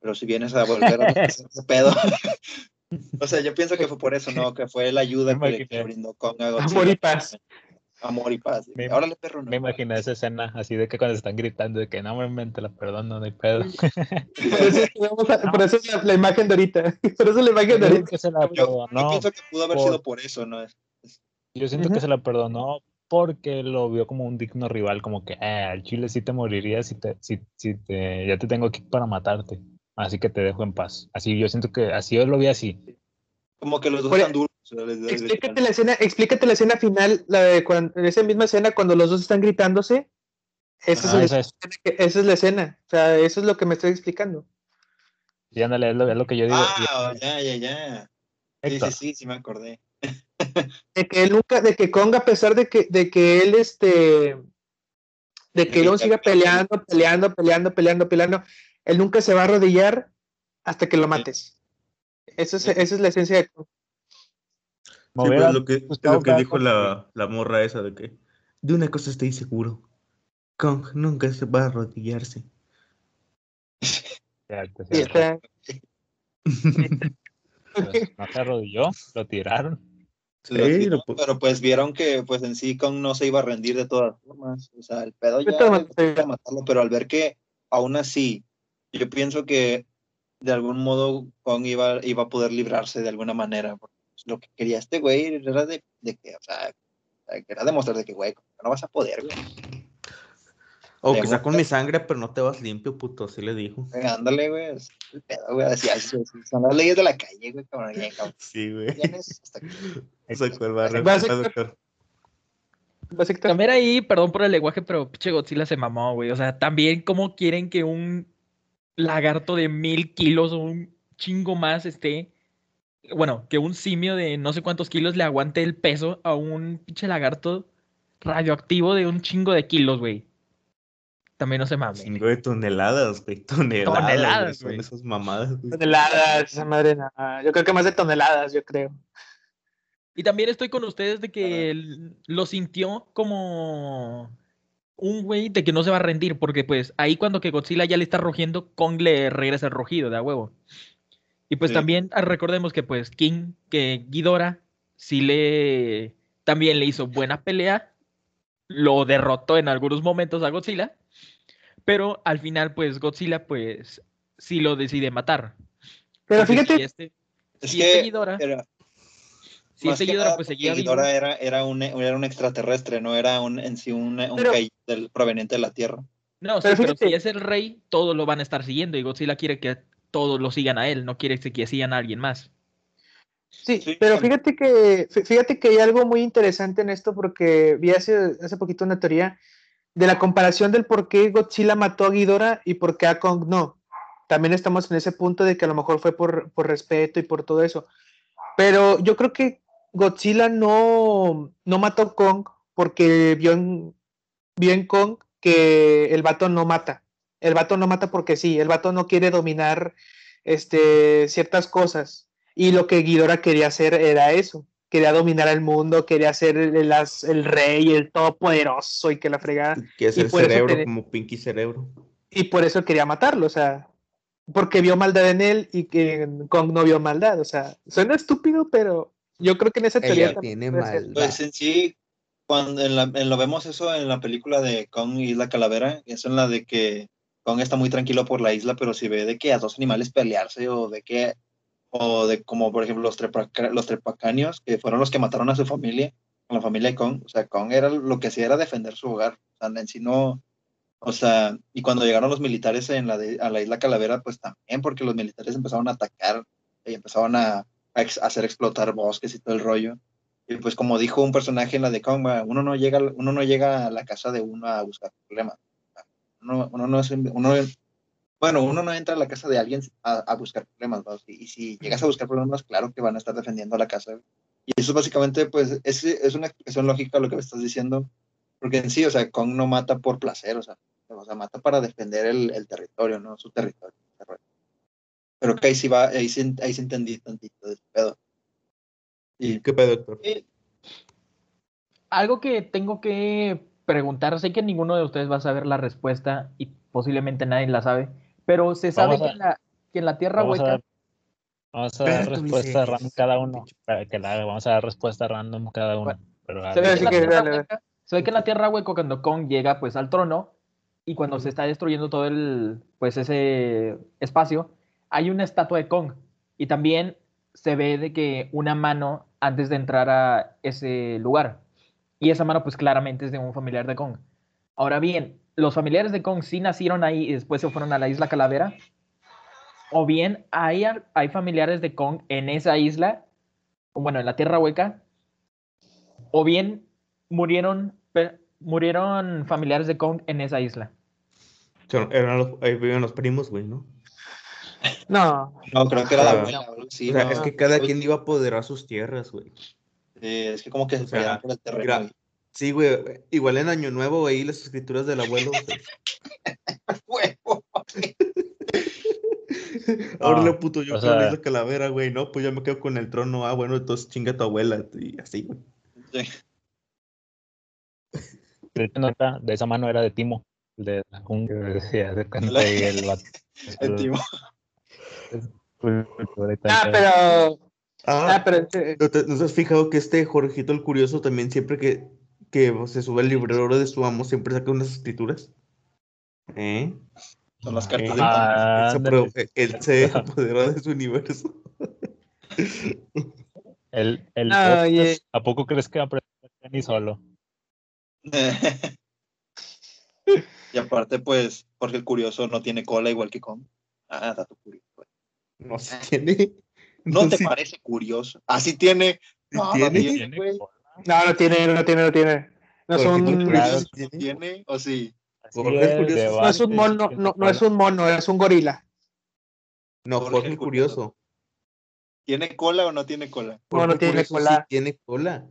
pero si vienes a volver a ese pedo. o sea, yo pienso que fue por eso, ¿no? Que fue la ayuda que que le brindó Kong a Godzilla.
Amor y paz.
Amor y paz.
Me-
Ahora le perro, no.
Me imaginé esa escena así de que cuando se están gritando de que no me te la perdono, no hay pedo.
Por eso, es que vamos a- por eso es la, la imagen de ahorita. Por eso la imagen de ahorita.
que se la
Yo, yo pienso que pudo haber
por-
sido por eso, ¿no?
Yo siento que se la perdonó porque lo vio como un digno rival, como que eh, al chile sí te morirías si te, si, si te, ya te tengo aquí para matarte. Así que te dejo en paz. Así yo siento que así yo lo vi así.
Como que los dos
Oye,
están duros.
Explícate la escena, explícate la escena final, la de cuando, en esa misma escena cuando los dos están gritándose. Esa,
Ah,
es la
esa es.
escena que- esa es la escena. O sea, eso es lo que me estoy explicando.
Sí, ándale, es lo, es lo que yo digo.
Ah, ya, ya, ya. Sí, sí, sí, sí me acordé.
De que él nunca, de que Kong, a pesar de que, de que él, este, de que
ya-
siga peleando, peleando, peleando, peleando, peleando, él nunca se va a arrodillar hasta que lo mates. Esa es,
Sí.
esa es la esencia de Kong.
Sí, pues,
a
lo que, lo que dijo la, la morra esa de que de una cosa estoy seguro. Kong nunca se va a arrodillarse.
Pues, no se arrodilló, lo tiraron.
Lo
lo
pero pues vieron que pues en sí Kong no se iba a rendir de todas formas. O sea, el pedo ya era
maneras.
matarlo, pero al ver que aún así, yo pienso que de algún modo Kong iba, iba a poder librarse de alguna manera. porque Lo que quería este güey era de, de que, o sea, era demostrar de que, güey, no vas a poder, güey.
O que sea con mi sangre, pero no te vas limpio, puto, así le dijo.
Eh, Ándale, güey, es el pedo, güey, así, así, así, son las leyes de la calle, güey, cabrón, ya, cabrón.
Sí, güey.
Hasta aquí.
Sacó el barrio.
Vas a-
doctor.
básicamente,
También ahí, perdón por el lenguaje, pero pinche Godzilla se mamó, güey. O sea, también cómo quieren que un lagarto de mil kilos o un chingo más esté. Bueno, que un simio de no sé cuántos kilos le aguante el peso a un pinche lagarto radioactivo de un chingo de kilos, güey. También no se mames.
Chingo de toneladas, güey. Toneladas.
Toneladas,
güey. Son esas mamadas, güey.
Toneladas, esa madre nada. Yo creo que más de toneladas, yo creo.
Y también estoy con ustedes de que él lo sintió como un güey de que no se va a rendir, porque pues ahí cuando que Godzilla ya le está rugiendo, Kong le regresa el rugido de a huevo. Y pues
Sí.
también ah, recordemos que pues King, que Ghidorah, sí le también le hizo buena pelea, lo derrotó en algunos momentos a Godzilla, pero al final pues Godzilla pues sí lo decide matar.
Pero fíjate,
si este,
Es
si este
que
Ghidorah,
era,
si este
nada
pues seguía vivo,
era, era, un, era un extraterrestre, no era un, en sí un, un
Pero-
del- proveniente de la Tierra.
No, sí,
Pero
pero si es el rey, todos lo van a estar siguiendo y Godzilla quiere que todos lo sigan a él, no quiere que sigan a alguien más.
Sí,
Sí,
pero fíjate que, fí- fíjate que hay algo muy interesante en esto porque vi hace, hace poquito una teoría de la comparación del por qué Godzilla mató a Ghidorah y por qué a Kong no. También estamos en ese punto de que a lo mejor fue por, por respeto y por todo eso. Pero yo creo que Godzilla no, no mató a Kong porque vio en, vio en Kong que el vato no mata. El vato no mata porque sí, el vato no quiere dominar este, ciertas cosas. Y lo que Ghidorah quería hacer era eso. Quería dominar el mundo, quería ser el, el as- el rey, el todopoderoso y que la fregada.
Quiere ser
por eso
cerebro como Pinky Cerebro.
Y por eso quería matarlo, o sea, porque vio maldad en él y que Kong no vio maldad. O sea, suena estúpido, pero yo creo que en esa
Ella
teoría también
tiene maldad.
Pues en sí, cuando en la- en lo vemos eso en la película de Kong y la calavera, eso en la de que Kong está muy tranquilo por la isla, pero si ve de que a dos animales pelearse o de que, o de como por ejemplo los, trepaca- los trepacanios, que fueron los que mataron a su familia, a la familia de Kong, o sea, Kong era lo que hacía era defender su hogar, o sea, en sí no, o sea, y cuando llegaron los militares en la a la isla Calavera, pues también, porque los militares empezaron a atacar y empezaban a, hacer explotar bosques y todo el rollo. Y pues como dijo un personaje en la de Kong, "Va, uno no llega, uno no llega a la casa de uno a buscar problemas. Uno, uno no es, uno, bueno, uno no entra a la casa de alguien a, a buscar problemas, ¿va? Y, y si llegas a buscar problemas, claro que van a estar defendiendo la casa. Y eso básicamente, pues, es, es una explicación lógica lo que me estás diciendo, porque en sí, o sea, Kong no mata por placer, o sea, o sea mata para defender el, el territorio, ¿no? Su territorio. Pero que ahí sí va, ahí sí, ahí sí entendí tantito de ese pedo. Y,
¿Qué pedo, doctor?
y-
Algo que tengo que preguntar, sé que ninguno de ustedes va a saber la respuesta y posiblemente nadie la sabe, pero se sabe que
a-
en, la, que en la Tierra
Vamos a
Hueca
vamos a dar
Pero
respuesta random cada uno. Para que la vamos a dar respuesta random cada uno.
Bueno,
Pero
Se ve, que en la
que
Tierra Hueca- se ve que en la Tierra Hueco cuando Kong llega pues al trono y cuando se está destruyendo todo el pues ese espacio, hay una estatua de Kong. Y también se ve de que una mano antes de entrar a ese lugar y esa mano pues claramente es de un familiar de Kong. Ahora bien, los familiares de Kong sí nacieron ahí y después se fueron a la isla Calavera o bien hay, hay familiares de Kong en esa isla, bueno, en la Tierra Hueca, o bien murieron, murieron familiares de Kong en esa isla.
Eran los, ahí vivían los primos, güey, ¿no?
No,
no, creo que era la
Ah,
abuela. así,
o sea,
¿no?
es que cada
Uy,
quien iba a apoderar sus tierras, güey.
Eh, es que como que se
O sea,
por el terreno.
Sí, güey. Igual en Año Nuevo, ahí las escrituras del abuelo.
Huevo.
Ahora
Ah,
le puto yo
o
con
sea-
la calavera, güey. No, pues ya me quedo con el trono. Ah, bueno, entonces chinga tu abuela. Y así, güey.
Sí.
De esa mano era de Timo. el De la jungla, decía, de el vato.
El tipo.
ah, pero,
Ah,
ah, pero eh,
¿no te, no te has fijado que este Jorgito el Curioso también siempre que, que se sube al librero de su amo siempre saca unas escrituras? ¿Eh?
Son las cartas de
Ah,
él, se apoderó de su universo.
El, el
Ah,
podcast, ¿A poco crees que aprende ni solo?
y aparte, pues, Jorge el Curioso no tiene cola igual que Kong. Ah, dato curioso. güey.
No se tiene.
¿No te parece curioso? Así tiene. No, no
tiene.
tiene,
Tiene
güey.
no, no tiene, no tiene, no tiene. No
Jorge sí tiene.
¿Tiene o sí?
Jorge
es,
no es un mono, no, no es un mono, es un gorila.
No,
Jorge
Jorge
el
Curioso.
¿Tiene cola o no tiene cola?
No, no
Jorge
tiene
sí
cola.
tiene cola.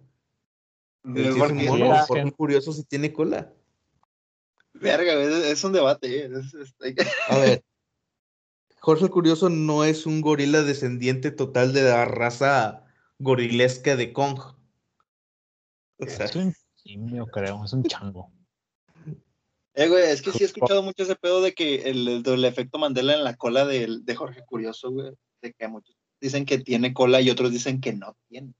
Es
Jorge-
un mono, un curioso si tiene cola.
Verga, es, es un debate. eh, es- es-
A ver, Jorge el Curioso no es un gorila descendiente total de la raza gorilesca de Kong. O sea,
Es un simio, creo, es un chango.
Eh, güey, es que sí he escuchado mucho ese pedo de que el, el- del efecto Mandela en la cola de, Jorge Curioso, güey. De que muchos dicen que tiene cola y otros dicen que no tiene.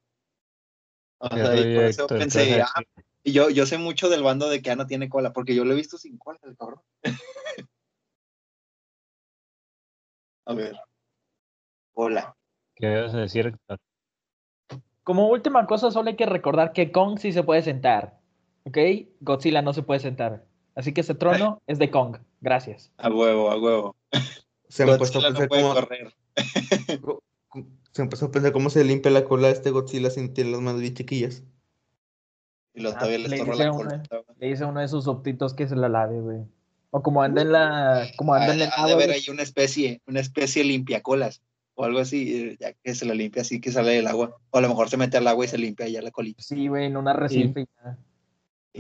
O sea, y por eso pensé, ah, y yo, yo sé mucho del bando de que ya no tiene cola, porque yo lo he visto sin cola, el cabrón. A ver. Cola.
¿Qué debes decir? Héctor?
Como última cosa, solo hay que recordar que Kong sí se puede sentar. ¿Ok? Godzilla no se puede sentar. Así que ese trono es de Kong. Gracias.
A huevo, a huevo.
se me ha puesto a
no
pensar
puede
cómo,
correr.
se me empezó a pensar cómo se limpia la cola de este Godzilla sin tener las manos bien chiquillas.
Y lo
Ah,
todavía le
le
estorba
dice
la
uno,
cola.
Le dice a uno de sus optitos que se la lave, güey. O como anda en la. Como anda en el
Ha de haber ahí una especie, una especie limpiacolas o algo así, eh, ya que se la limpia así que sale del agua. O a lo mejor se mete al agua y se limpia ya la colita.
Sí, güey, en una recife. y ya.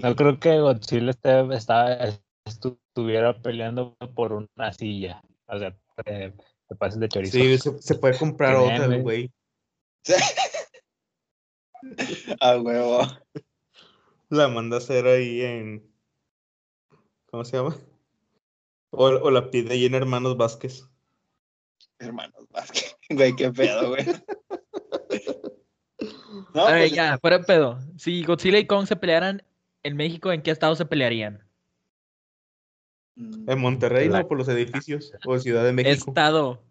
No creo que Godzilla esté, está, estuviera peleando por una silla. O sea, te, te pases de chorizo.
Sí, se, se puede comprar otra,
güey.
güey.
A huevo.
La manda a hacer ahí en. ¿Cómo se llama? O, o la pide ahí en Hermanos Vázquez.
Hermanos Vázquez. Güey, qué pedo, güey. No,
A ver,
pues,
ya, fuera de pedo. Si Godzilla y Kong se pelearan en México, ¿en qué estado se pelearían?
mm,
En Monterrey,
La-
¿no? Por los edificios. O en Ciudad de México.
Estado.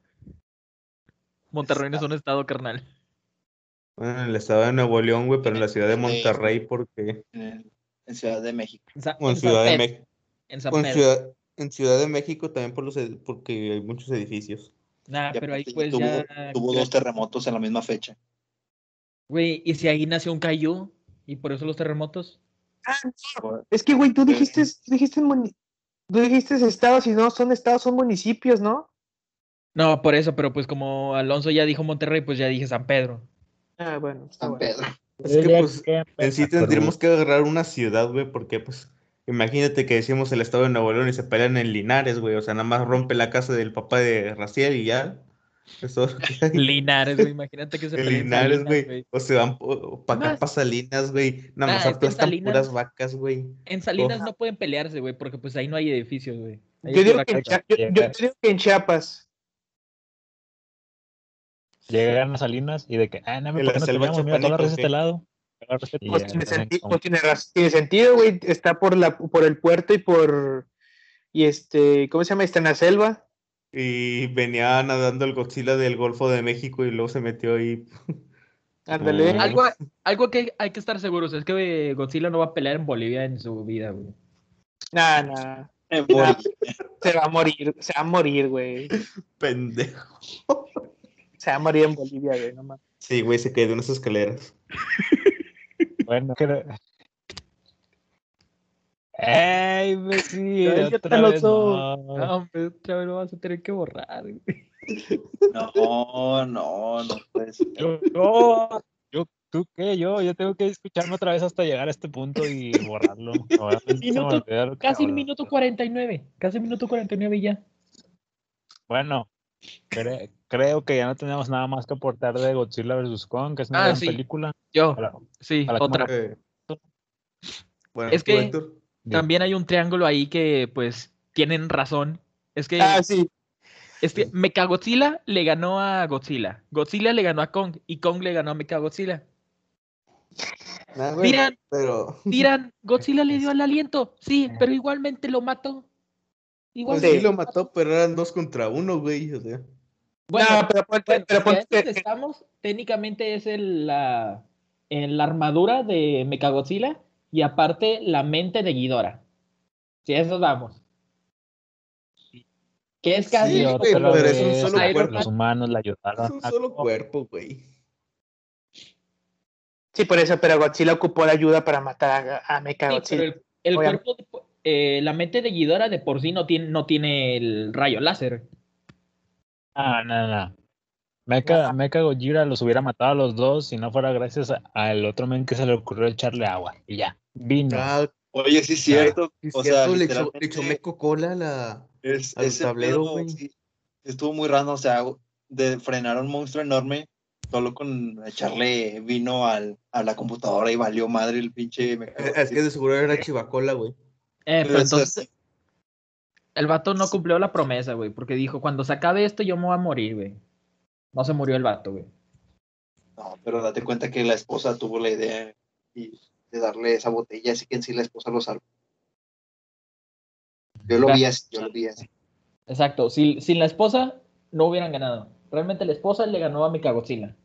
Monterrey no es un estado, carnal.
Bueno, en el estado de Nuevo León, güey, pero en la ciudad de. Monterrey, porque.
en, en Ciudad de México.
En, Sa-
O en
San
Ciudad de México.
En San Pedro.
Ciudad, en Ciudad de México también por los porque hay muchos edificios.
Nah, pero ahí pues
tuvo,
ya.
tuvo dos terremotos en la misma fecha.
Güey, ¿y si ahí nació un Caillou? ¿Y por eso los terremotos?
Es que, güey, tú dijiste, dijiste, tú dijiste estados y no son estados, son municipios, ¿no?
No, por eso, pero pues como Alonso ya dijo Monterrey, pues ya dije San Pedro.
Ah, bueno,
San
bueno.
Pedro.
Es que, pues, En sí tendríamos que agarrar una ciudad, güey, porque, pues, imagínate que decimos el estado de Nuevo León y se pelean en Linares, güey. O sea, nada más rompe la casa del papá de Raciel y ya. Eso es lo que hay.
Linares, güey, imagínate que se
En
peleen
Linares, güey. O se van para acá, para Salinas, güey. Nada más
en
aplastan
Salinas-
puras vacas, güey.
En Salinas no pueden pelearse, güey, porque pues ahí no hay edificios, güey.
Yo digo, que en yo- yo digo que en Chiapas.
Llegan a Salinas y de que, ah, no,
En
¿por qué no
selva
peleamos? Mira, toda la
chapaneca,
raza
¿o
este lado.
Pues tiene, senti- pues tiene sentido, güey. Está por la por el puerto y por y este, ¿cómo se llama? Está en la selva.
Y venía nadando el Godzilla del Golfo de México y luego se metió ahí.
Ándale.
Ah.
Algo, algo que hay que estar seguros es que Godzilla no va a pelear en Bolivia en su vida, güey.
Nah, nah.
En Bolivia.
Se va a morir, se va a morir, güey.
Pendejo.
Se va a morir en Bolivia, güey, no.
Sí, güey, se cae de unas escaleras.
Bueno, creo- ¡Ey, imbécil!
Ay, ¿qué
Otra vez no.
No, hombre, otra vez lo vas a tener que borrar.
No, no, no puede ser.
Yo, yo, yo, ¿tú qué? Yo, yo tengo que escucharme otra vez hasta llegar a este punto y borrarlo. Me
Minuto-
que
Casi el minuto 49. Casi el minuto 49 y ya.
Bueno, cre- creo que ya no tenemos nada más que aportar de Godzilla vs. Kong, que es una
Ah,
gran
sí.
película.
Yo,
Para-
sí,
a la
otra.
Eh, bueno,
Es
¿tú,
que-
Héctor?
También hay un triángulo ahí que, pues, tienen razón. Es que,
Ah, sí.
es que Mechagodzilla le ganó a Godzilla. Godzilla le ganó a Kong y Kong le ganó a Mechagodzilla.
Nah,
Miran,
pero
Dirán, Godzilla le dio el aliento. Sí, pero igualmente lo mató. Igual
pues
Sí.
sí lo mató, pero eran dos contra uno, güey. O sea,
Bueno,
no, pero ponte,
bueno,
pero ponte que-
estamos, técnicamente es el, la, en la armadura de Mechagodzilla y aparte la mente de Ghidorah. Si a eso vamos. Que es casi
Sí, pero es un solo cuerpo.
Los humanos
es
ayudaron.
un
a
solo cuerpo, güey.
Sí, por eso, pero Godzilla ocupó la ayuda para matar a, a
Sí,
Mechagodzilla.
pero el, el cuerpo, de eh, la mente de Ghidorah de por sí no tiene, no tiene el rayo láser.
Ah, no, no. Mecha, Mecha Gojira los hubiera matado a los dos si no fuera gracias a- al otro men que se le ocurrió echarle agua. Y ya, vino.
Ah,
Oye, sí es cierto.
sí,
o sea,
cierto, le echó, le echó Meco Cola a la.
es,
a los
ese
tableros,
pedo,
güey.
sí, estuvo muy raro, o sea, de frenar a un monstruo enorme solo con echarle vino al, a la computadora y valió madre el pinche.
Eh, Es que de seguro era chivacola, güey.
Eh, pero
Pero,
entonces el vato no cumplió la promesa, güey, porque dijo, cuando se acabe esto yo me voy a morir, güey. No se murió el vato, güey.
No, pero date cuenta que la esposa tuvo la idea y- de darle esa botella, así que en sí la esposa lo salvó. Yo lo vi así, yo lo vi así.
Exacto, si, sin la esposa no hubieran ganado. Realmente la esposa le ganó a Mechagodzilla.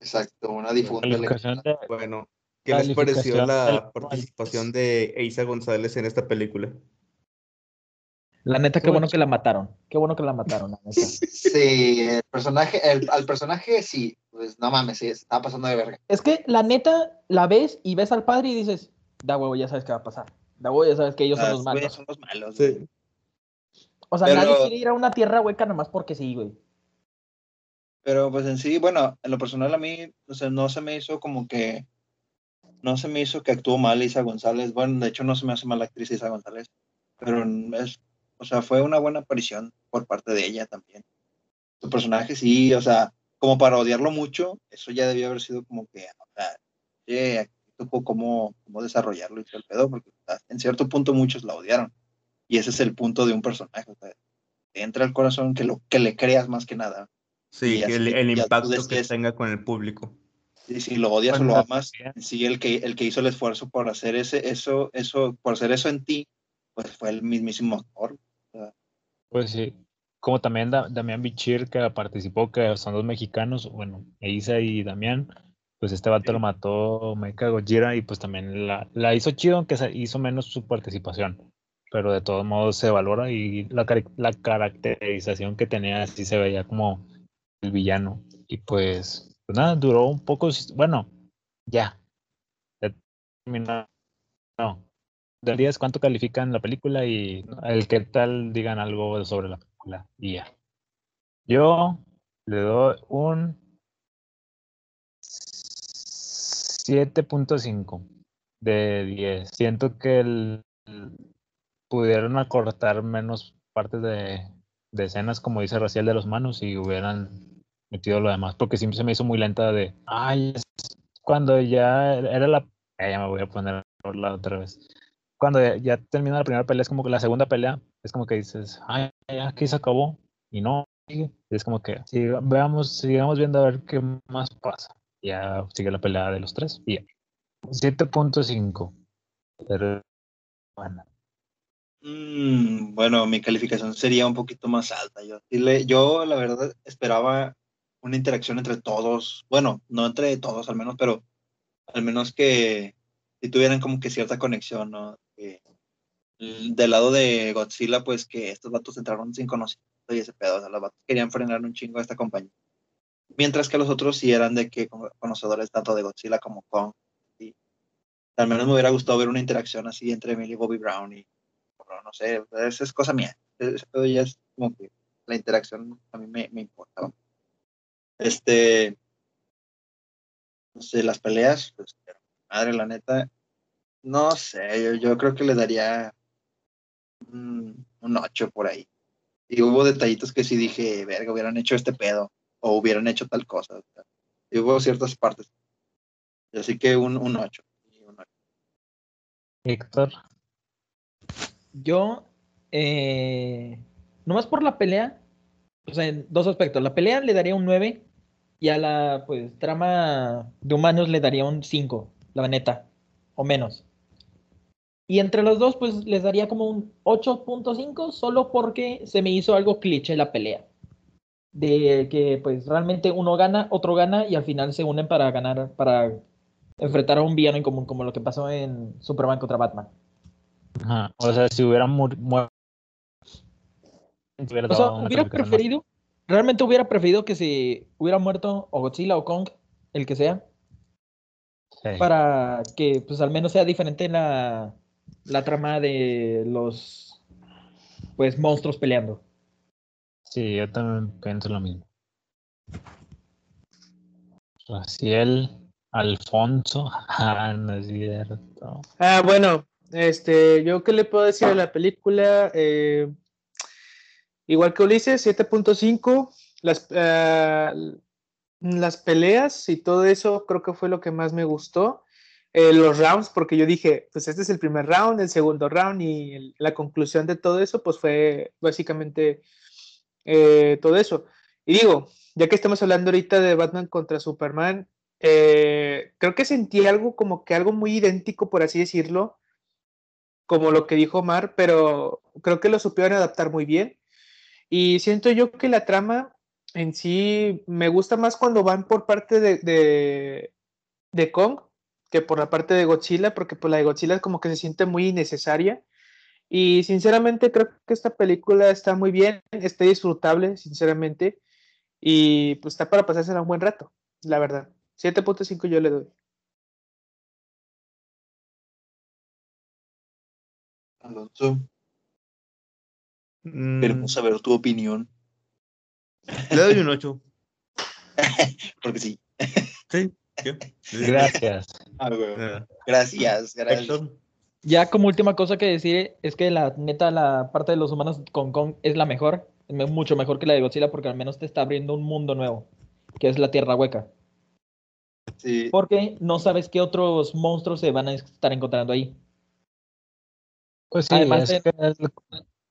Exacto, una difunta.
de-
Bueno, ¿qué les pareció la
del-
participación de Eiza González en esta película?
La neta, qué bueno que la mataron. Qué bueno que la mataron, la neta.
Sí, el personaje, el- al personaje sí, pues no mames, sí, estaba pasando de verga.
Es que la neta, la ves y ves al padre y dices, da huevo, ya sabes qué va a pasar. Da huevo, ya sabes que ellos son
Ah,
los
güey,
malos.
Son los malos.
Sí.
O sea,
Pero-
nadie quiere ir a una tierra hueca nomás porque sí, güey.
Pero pues en sí, bueno, en lo personal a mí, o sea, no se me hizo como que, no se me hizo que actuó mal Isa González. Bueno, de hecho no se me hace mala actriz Isa González, pero es, o sea, fue una buena aparición por parte de ella también. Su personaje sí, o sea, como para odiarlo mucho, eso ya debió haber sido como que, o sea, oye, aquí supo cómo, cómo desarrollarlo y todo el pedo, porque o sea, en cierto punto muchos la odiaron. Y ese es el punto de un personaje, o sea, te entra al corazón que, lo, que le creas más que nada.
Sí, el, el impacto que tenga con el público.
Y si lo odias o lo amas, sí, el que, el que hizo el esfuerzo por hacer ese, eso, eso, por hacer eso en ti, pues fue el mismísimo actor.
Pues sí. Como también Da- Damián Bichir, que participó, que son dos mexicanos, bueno, Eiza y Damián, pues este vato lo mató Mecha Gojira y pues también la, la hizo chido, aunque se hizo menos su participación. Pero de todos modos se valora y la, la caracterización que tenía sí se veía como el villano. Y pues, pues nada, duró un poco, bueno, ya. Ya terminó. No. Del 10, ¿cuánto califican la película? Y el que tal digan algo sobre la película. Y ya. Yo le doy un 7.5 de 10. Siento que el- pudieron acortar menos partes de, de escenas, como dice Raciel, de los manos y hubieran metido lo demás, porque sí se me hizo muy lenta de, ay, cuando ya era la... ya me voy a poner por la otra vez. Cuando ya, termina la primera pelea, es como que la segunda pelea, es como que dices, ay, ya aquí se acabó, y no. Y es como que, siga- veamos, sigamos viendo a ver qué más pasa. Ya sigue la pelea de los tres, y ya. 7.5. Pero, bueno,
Mm, bueno, mi calificación sería un poquito más alta. Yo, yo, la verdad, esperaba una interacción entre todos. Bueno, no entre todos al menos, pero al menos que si tuvieran como que cierta conexión, ¿no? Que, mm, del lado de Godzilla, pues que estos vatos entraron sin conocimiento y ese pedo. O sea, los vatos querían frenar un chingo a esta compañía. Mientras que los otros sí eran de que cono- conocedores tanto de Godzilla como Kong. Y al menos me hubiera gustado ver una interacción así entre Millie Bobby Brown y no sé, esa es cosa mía. Pedo ya es como que la interacción a mí me, me importaba. Este, no sé, las peleas, pues, madre, la neta, no sé, yo, yo creo que le daría un, un 8 por ahí. Y hubo detallitos que sí dije, verga, hubieran hecho este pedo, o hubieran hecho tal cosa. o sea, y hubo ciertas partes. Así que un, un 8. y un 8.
Héctor,
Yo, eh, nomás por la pelea, o sea, en dos aspectos. La pelea le daría un 9 y a la pues trama de humanos le daría un 5, la neta, o menos. Y entre los dos, pues les daría como un 8.5, solo porque se me hizo algo cliché la pelea. De que pues realmente uno gana, otro gana y al final se unen para ganar, para enfrentar a un villano en común, como lo que pasó en Superman contra Batman.
Ajá, O sea, si hubiera mu- muerto. hubiera
O sea, hubiera
más-
preferido, realmente hubiera preferido que se hubiera muerto o Godzilla o Kong, el que sea,
Sí.
para que pues al menos sea diferente la, la trama de los pues monstruos peleando.
Sí, yo también pienso lo mismo. Raciel Alfonso. Ah, no es cierto.
Ah, bueno, este, yo qué le puedo decir a la película, Eh, igual que Ulises, 7.5, las, ah, las peleas y todo eso creo que fue lo que más me gustó. Eh, los rounds, porque yo dije, pues este es el primer round, el segundo round y la conclusión de todo eso, pues fue básicamente eh, todo eso. Y digo, ya que estamos hablando ahorita de Batman contra Superman, eh, creo que sentí algo como que algo muy idéntico, por así decirlo, como lo que dijo Omar, pero creo que lo supieron adaptar muy bien. Y siento yo que la trama en sí me gusta más cuando van por parte de, de Kong que por la parte de Godzilla, porque por la de Godzilla como que se siente muy innecesaria. Y sinceramente creo que esta película está muy bien, está disfrutable, sinceramente. Y pues está para pasársela un buen rato, la verdad. 7.5 yo le doy.
Alonso,
Mm,
queremos saber tu opinión,
le doy un 8.
porque sí.
Sí. ¿Qué?
Gracias.
Ah, güey.
Ah,
Gracias, gracias.
Héctor.
Ya como última cosa que decir es que la neta, la parte de los humanos con Kong es la mejor, es mucho mejor que la de Godzilla porque al menos te está abriendo un mundo nuevo, que es la Tierra Hueca.
Sí,
Porque no sabes qué otros monstruos se van a estar encontrando ahí.
Pues sí,
Además
es,
de-
que es, lo-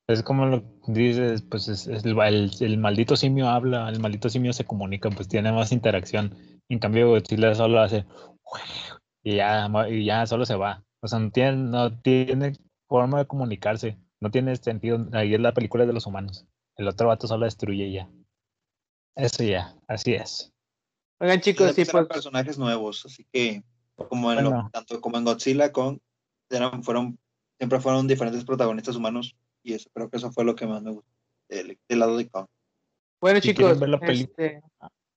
es como lo dices, pues es, es el, el- el maldito simio habla, el maldito simio se comunica, pues tiene más interacción. En cambio, Godzilla solo hace y ya, y ya solo se va. O sea, no tiene, no tiene forma de comunicarse, no tiene sentido. Ahí es la película de los humanos. El otro vato solo destruye y ya. Eso ya, así es.
Oigan, chicos, sí, pues,
personajes nuevos, así que como en lo- tanto como en Godzilla, Kong, eran, fueron, siempre fueron diferentes protagonistas humanos y eso creo que eso fue lo que más me gustó del, del lado de Kong.
bueno,
si
chicos,
ver la
este,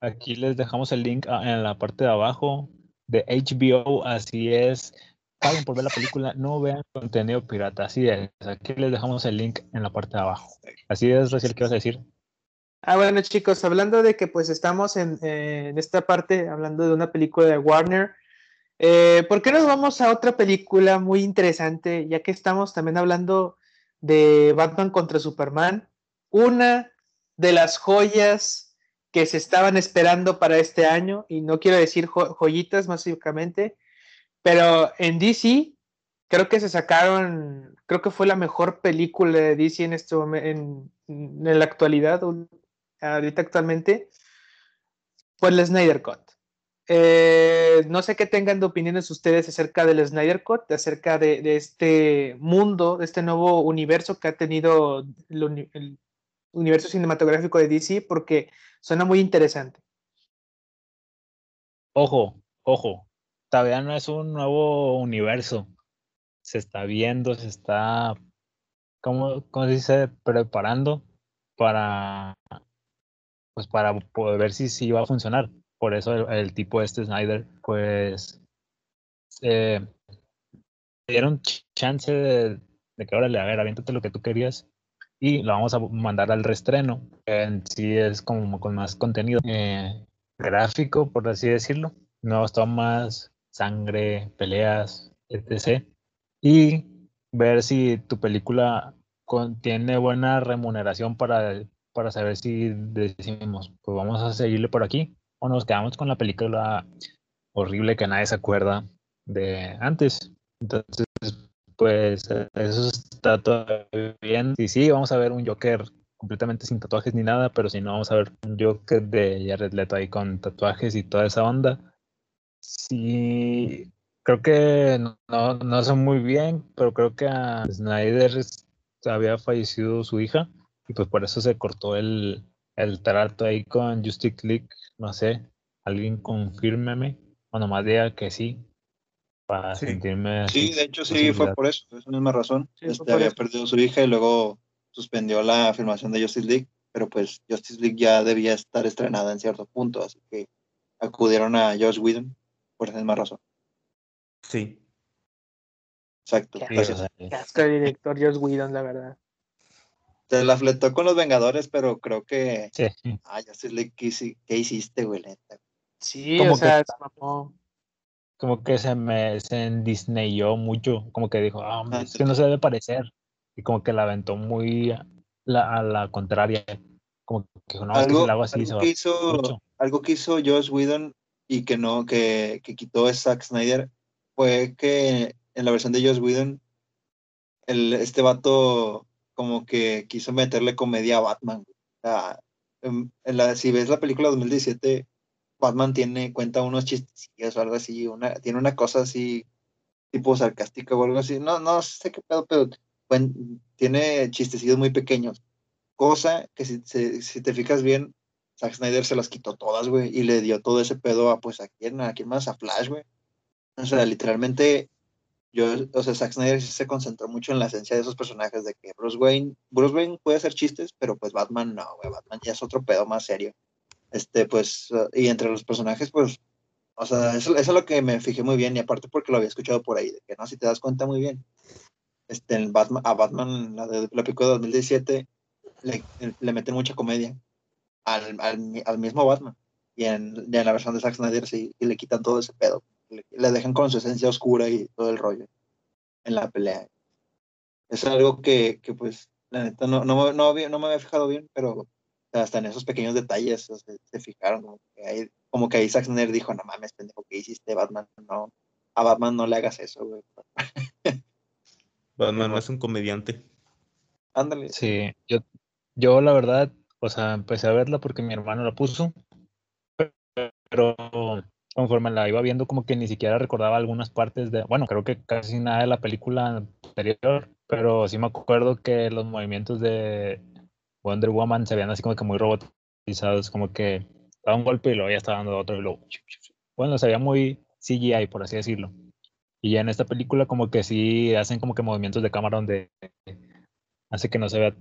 Aquí les dejamos el link en la parte de abajo de HBO, así es. Paguen por ver la película, no vean contenido pirata, así es. Aquí les dejamos el link en la parte de abajo. Así es, Raciel, ¿qué vas a decir?
Ah, bueno, chicos, hablando de que pues estamos en, eh, en esta parte, hablando de una película de Warner, eh, ¿por qué nos vamos a otra película muy interesante, ya que estamos también hablando de Batman contra Superman, una de las joyas que se estaban esperando para este año, y no quiero decir jo- joyitas básicamente, pero en DC creo que se sacaron, creo que fue la mejor película de DC en este en, la actualidad, ahorita actualmente, pues el Snyder Cut. Eh, no sé qué tengan de opiniones ustedes acerca del Snyder Cut, acerca de, este mundo, de este nuevo universo que ha tenido el universo cinematográfico de DC, porque suena muy interesante.
Ojo, ojo, todavía no es un nuevo universo. Se está viendo, se está, ¿cómo, cómo se dice? Preparando para, pues para poder ver si, si va a funcionar. Por eso el, tipo este Snyder, pues, eh, le dieron ch- chance de, que, órale, a ver, aviéntate lo que tú querías y lo vamos a mandar al reestreno. En sí es como con más contenido eh, gráfico, por así decirlo. Nuevas tomas, sangre, peleas, etc. Y ver si tu película contiene buena remuneración para, para saber si decimos, pues vamos a seguirle por aquí o nos quedamos con la película horrible que nadie se acuerda de antes. Entonces, pues eso está todo bien. Sí, sí, vamos a ver un Joker completamente sin tatuajes ni nada, pero si no, vamos a ver un Joker de Jared Leto ahí con tatuajes y toda esa onda. Sí, creo que no, no, sé muy bien, pero creo que a Snyder había fallecido su hija y pues por eso se cortó el, el trato ahí con Justice League. No sé, alguien confírmeme o nomás diga que sí para
Sí.
sentirme
Sí, de hecho sí,
posibilidad.
fue por eso, por esa misma razón.
Sí,
este, había
eso.
perdido a su hija y luego suspendió la filmación de Justice League, pero pues Justice League ya debía estar estrenada en cierto punto, así que acudieron a Josh Whedon por esa misma razón.
Sí.
Exacto.
Sí,
Pues,
o sea,
Qué asco de director Joss Whedon, la verdad.
se la fletó con los Vengadores, pero creo que
sí.
ah, Justice League, ¿qué, hici- qué hiciste, güey? neta?
Sí,
Como
o sea,
que-
se mamó.
Como que se me se endisneyó mucho, como que dijo, ah, hombre,
Ah,
es que no se debe parecer. Y como que la aventó muy a la, a la contraria. Como que no, es que
algo,
hago así
algo que hizo,
mucho.
algo que hizo Joss Whedon y que no, que, que quitó Zack Snyder fue que en la versión de Joss Whedon, el, este vato como que quiso meterle comedia a Batman. O sea, en- en la, si ves la película 2017, Batman tiene, cuenta unos chistes o algo así, una, tiene una cosa así, tipo sarcástica o algo así. No, no sé qué pedo, pero tiene chistecillos muy pequeños. Cosa que si, si, te fijas bien, Zack Snyder se las quitó todas, güey, y le dio todo ese pedo a, pues, ¿a quién? ¿A quién más? A Flash, güey. O sea, literalmente, yo, o sea, Zack Snyder se concentró mucho en la esencia de esos personajes, de que Bruce Wayne, Bruce Wayne puede hacer chistes, pero pues Batman no, güey, Batman ya es otro pedo más serio. Este, pues, y entre los personajes, pues, o sea, eso, eso es lo que me fijé muy bien, y aparte porque lo había escuchado por ahí, de que no, si te das cuenta muy bien, este, en Batman, a Batman, la de la película de 2017, le, le meten mucha comedia al, al, al mismo Batman. Y en, y en la versión de Zack Snyder sí, y le quitan todo ese pedo. Le, le dejan con su esencia oscura y todo el rollo en la pelea. Es algo que, que pues, la neta, no, no, no, no me había fijado bien, pero hasta en esos pequeños detalles o sea, se fijaron. Como que, ahí, como que ahí Zack Snyder dijo, no mames, pendejo, ¿qué hiciste, Batman? No, a Batman no le hagas eso, güey.
Batman no es un comediante.
Ándale.
Sí, yo, yo la verdad, o sea, empecé a verla porque mi hermano la puso, pero conforme la iba viendo, como que ni siquiera recordaba algunas partes de, bueno, creo que casi nada de la película anterior, pero sí me acuerdo que los movimientos de Wonder Woman se veían así como que muy robotizados, como que daba un golpe y luego ya estaba dando otro y luego, bueno, se veía muy CGI, por así decirlo. Y ya en esta película como que sí hacen como que movimientos de cámara donde hace que no se vea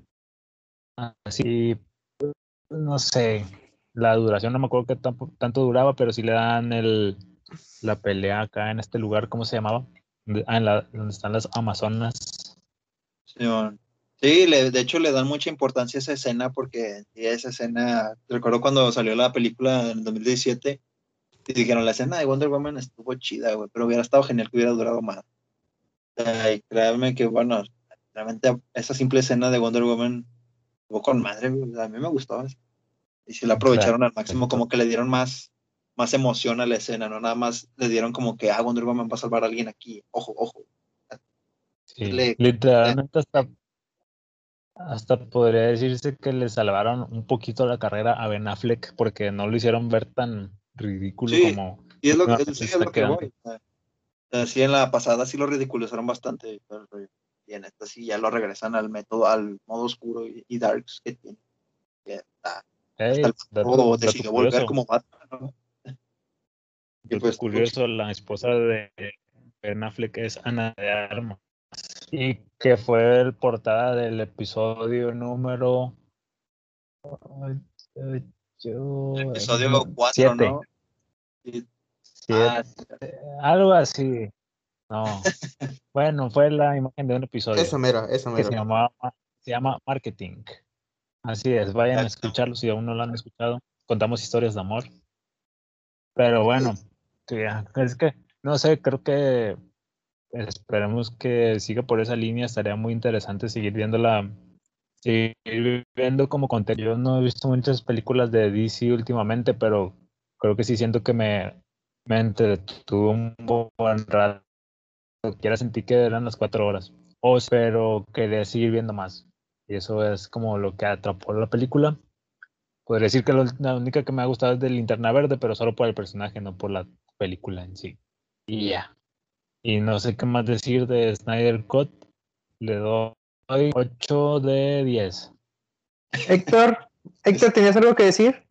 así, no sé, la duración no me acuerdo tampo- tanto duraba, pero sí le dan el, la pelea acá en este lugar, ¿cómo se llamaba? Ah, en donde están las Amazonas.
Simón. Sí, le- de hecho le dan mucha importancia a esa escena porque esa escena, recuerdo cuando salió la película en 2017 y dijeron, la escena de Wonder Woman estuvo chida, güey, pero hubiera estado genial que hubiera durado más. Créanme que, bueno, realmente esa simple escena de Wonder Woman estuvo con madre, güey, a mí me gustó. Y sí la aprovecharon al máximo, como que le dieron más, más emoción a la escena, no nada más le dieron como que, ah, Wonder Woman va a salvar a alguien aquí, ojo, ojo.
Sí,
Le-
literalmente hasta, hasta podría decirse que le salvaron un poquito la carrera a Ben Affleck porque no lo hicieron ver tan ridículo
Sí,
como
Y es lo que,
últimamente
sí, es lo que
quedando.
voy. sí, en la pasada sí lo ridiculizaron bastante. rollo. Y en esta sí ya lo regresan al método, al modo oscuro y, y darks que tiene. Que hasta el modo decidió volver
curioso.
como Batman. ¿no? Y pues,
curioso, la esposa de Ben Affleck es Ana de Armas. Y que fue el portada del episodio número. yo-
Episodio
no,
4,
siete,
¿no?
Siete,
ah,
algo así. No. bueno, fue la imagen de un episodio
Eso mero, eso
que
mero.
se llama, se llama Marketing. Así es, vayan a
Exacto.
escucharlo si aún no lo han escuchado. Contamos historias de amor. Pero bueno, es que, no sé, creo que esperemos que siga por esa línea. Estaría muy interesante seguir viéndola, seguir viendo como contenido. Yo no he visto muchas películas de DC últimamente, pero creo que sí siento que me, me entretuvo un buen rato. Quiera sentir que eran las cuatro horas. O, pero quería seguir viendo más. Y eso es como lo que atrapó la película. Podría decir que la única que me ha gustado es de Linterna Verde, pero solo por el personaje, no por la película en sí. Y ya. Y no sé qué más decir de Snyder Cut. Le doy 8 de 10.
Héctor, Héctor, ¿tenías algo que decir?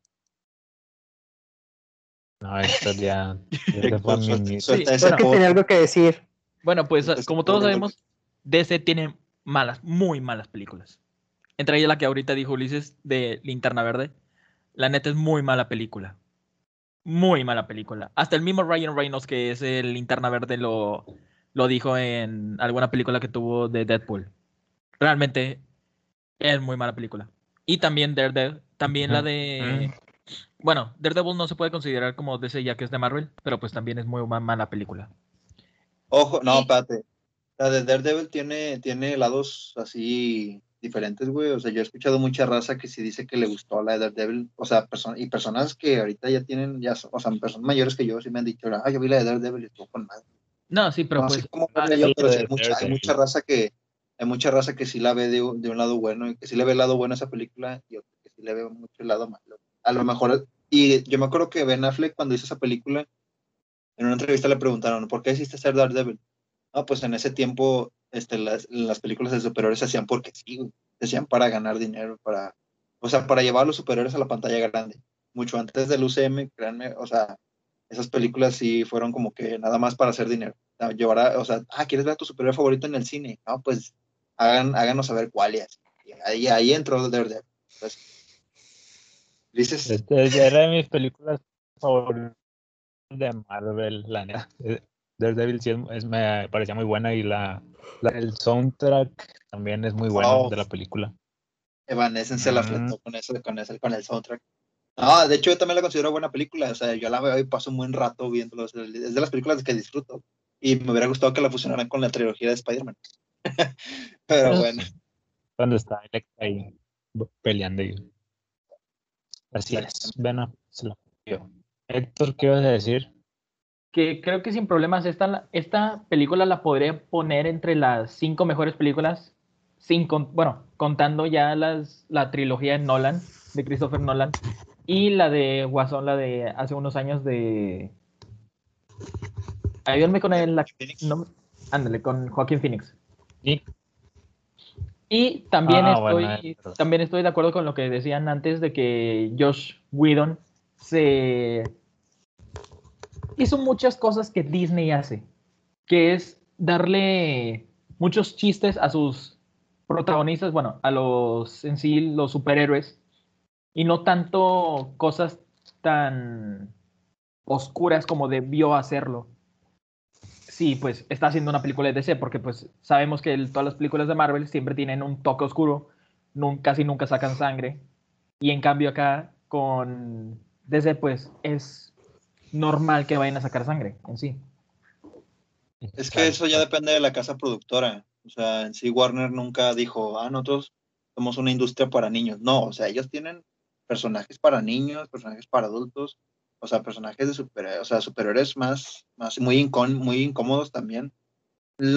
No, esto ya, ya
Sí,
ese
Creo que tenía algo que decir.
Bueno, pues como todos sabemos, DC tiene malas, muy malas películas. Entre ellas la que ahorita dijo Ulises de Linterna Verde. La neta es muy mala película. Muy mala película. Hasta el mismo Ryan Reynolds, que es el Linterna Verde, lo, lo dijo en alguna película que tuvo de Deadpool. Realmente es muy mala película. Y también Daredevil, también la de Bueno, Daredevil no se puede considerar como DC ya que es de Marvel, pero pues también es muy ma- mala película.
Ojo, no, espérate. La de Daredevil tiene, tiene lados así diferentes, güey. O sea, yo he escuchado mucha raza que sí dice que le gustó la de Daredevil. O sea, perso- y personas que ahorita ya tienen, ya, son- o sea, personas mayores que yo sí me han dicho, ah, yo vi la de Daredevil y estuvo con más.
No, sí, pero
no
pues ah,
verla yo,
sí,
pero sí hay mucha, hay mucha raza que, hay mucha raza que sí la ve de, un- de un lado bueno y que sí le ve el lado bueno a esa película y otro que sí le ve mucho el lado malo. A lo mejor, y yo me acuerdo que Ben Affleck cuando hizo esa película, en una entrevista le preguntaron, ¿por qué hiciste ser Daredevil? No, pues en ese tiempo este, las, las películas de superhéroes se hacían porque sí, se hacían para ganar dinero, para, o sea, para llevar a los superhéroes a la pantalla grande. Mucho antes del UCM, créanme, o sea, esas películas sí fueron como que nada más para hacer dinero. Sea, llevar a- o sea, ah, ¿quieres ver a tu superhéroe favorito en el cine? No, pues hagan, háganos saber cuál es. Y ahí, ahí entró Daredevil. Pues, dices,
Este era de mis películas favoritas de Marvel, la neta. Eh, Daredevil sí es, es- me parecía muy buena y la- el soundtrack también es muy bueno
Oh.
de la película.
Evanescence se la
Mm.
fletó con eso, con eso, con el soundtrack. No, de hecho yo también la considero buena película, o sea, yo la veo y paso un buen rato sea, es de las películas que disfruto. Y me hubiera gustado que la fusionaran con la trilogía de Spider-Man. Pero bueno,
Cuando está Electra ahí peleando. Así es.
Exactamente.
Bueno, se copió. Héctor, ¿qué ibas a decir?
Que creo que sin problemas esta, esta película la podría poner entre las cinco mejores películas, sin con- bueno, contando ya las, la trilogía de Nolan, de Christopher Nolan, y la de Guasón, la de hace unos años de... Ayúdenme con el... No- ándale, con Joaquín Phoenix.
Y
Y también,
Ah,
estoy,
bueno, verdad.
también estoy de acuerdo con lo que decían antes de que Josh Whedon se hizo muchas cosas que Disney hace, que es darle muchos chistes a sus protagonistas, bueno, a los en sí los superhéroes y no tanto cosas tan oscuras como debió hacerlo. Sí, pues está haciendo una película de DC porque pues sabemos que todas las películas de Marvel siempre tienen un toque oscuro, casi nunca sacan sangre y en cambio acá con DC pues es normal que vayan a sacar sangre en sí.
Es que eso ya depende de la casa productora. O sea, en sí Warner nunca dijo, ah, nosotros somos una industria para niños. No, o sea, ellos tienen personajes para niños, personajes para adultos, o sea, personajes de super, o sea, superhéroes más, más muy, incón- muy incómodos también.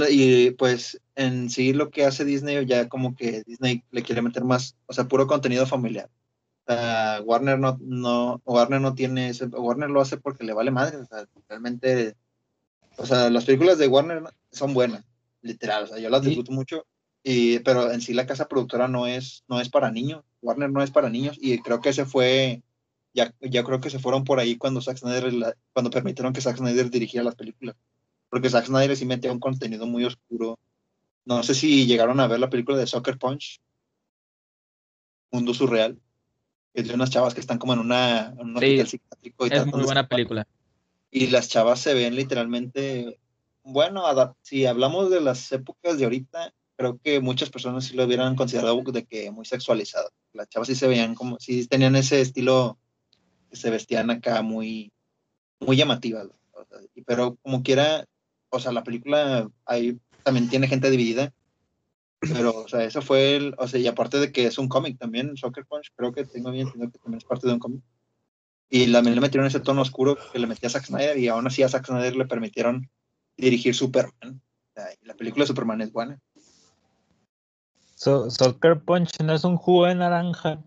Y pues en sí lo que hace Disney, ya como que Disney le quiere meter más, o sea, puro contenido familiar. Sea, Warner no, no, Warner no tiene ese, Warner lo hace porque le vale madre, o sea, realmente o sea, las películas de Warner son buenas, literal, o sea, yo las
Sí.
disfruto mucho, y, pero en sí la casa productora no es, no es para niños, Warner no es para niños, y creo que ese fue, ya, ya creo que se fueron por ahí cuando Zack Snyder, la- cuando permitieron que Zack Snyder dirigiera las películas, porque Zack Snyder sí metía un contenido muy oscuro, no sé si llegaron a ver la película de Soccer Punch, Mundo Surreal, es de unas chavas que están como en una, en un
Sí,
hospital psiquiátrico y
Es muy buena película.
y las chavas se ven literalmente, bueno, si hablamos de las épocas de ahorita, creo que muchas personas sí lo hubieran considerado de que muy sexualizado. Las chavas sí se veían como, sí tenían ese estilo que se vestían acá muy, muy llamativas. pero como quiera, o sea, la película ahí también tiene gente dividida. Pero, o sea, eso fue el, o sea, y aparte de que es un cómic también, Soccer Punch, creo que tengo bien entendido que también es parte de un cómic. Y también le metieron ese tono oscuro que le metía a Zack Snyder y aún así a Zack Snyder le permitieron dirigir Superman. O sea, y la película de Superman es buena.
So- Soccer Punch no es un jugo de naranja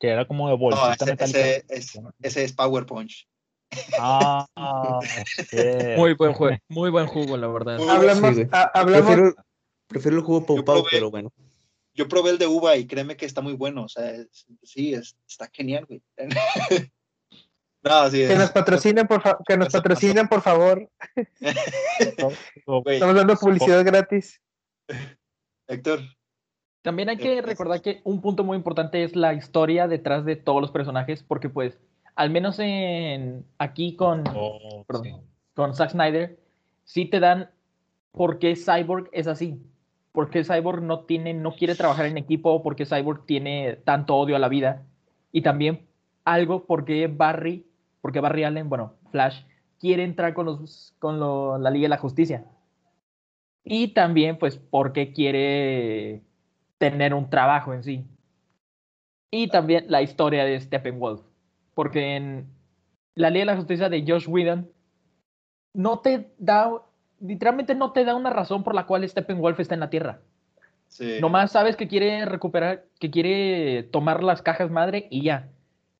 que era como de
No,
bolsita
ese,
metálica.
ese es, ese es Power Punch.
Ah.
Muy buen juego, muy buen jugo, la verdad.
Hablamos,
Sí, güey.
a- hablamos,
Prefiero, prefiero el jugo Pau Pau, pero bueno.
Yo probé el de uva y créeme que está muy bueno. O sea, es- sí, es- está genial, güey. no, sí.
que nos patrocinen, por fa- que nos patrocinen, por favor. Estamos dando publicidad gratis.
Héctor,
También hay que recordar que un punto muy importante es la historia detrás de todos los personajes, porque pues, al menos en aquí con,
Oh,
perdón,
sí.
con Zack Snyder, sí te dan por qué Cyborg es así. Por qué Cyborg no tiene, no quiere trabajar en equipo, por qué Cyborg tiene tanto odio a la vida. Y también algo porque Barry, porque Barry Allen, bueno, Flash, quiere entrar con, los, con la Liga de la Justicia. Y también, pues, porque quiere tener un trabajo en sí. Y también la historia de Steppenwolf. Porque en la Liga de la Justicia de Josh Whedon no te da, literalmente no te da una razón por la cual Steppenwolf está en la Tierra.
Sí.
Nomás sabes que quiere recuperar, que quiere tomar las cajas madre y ya.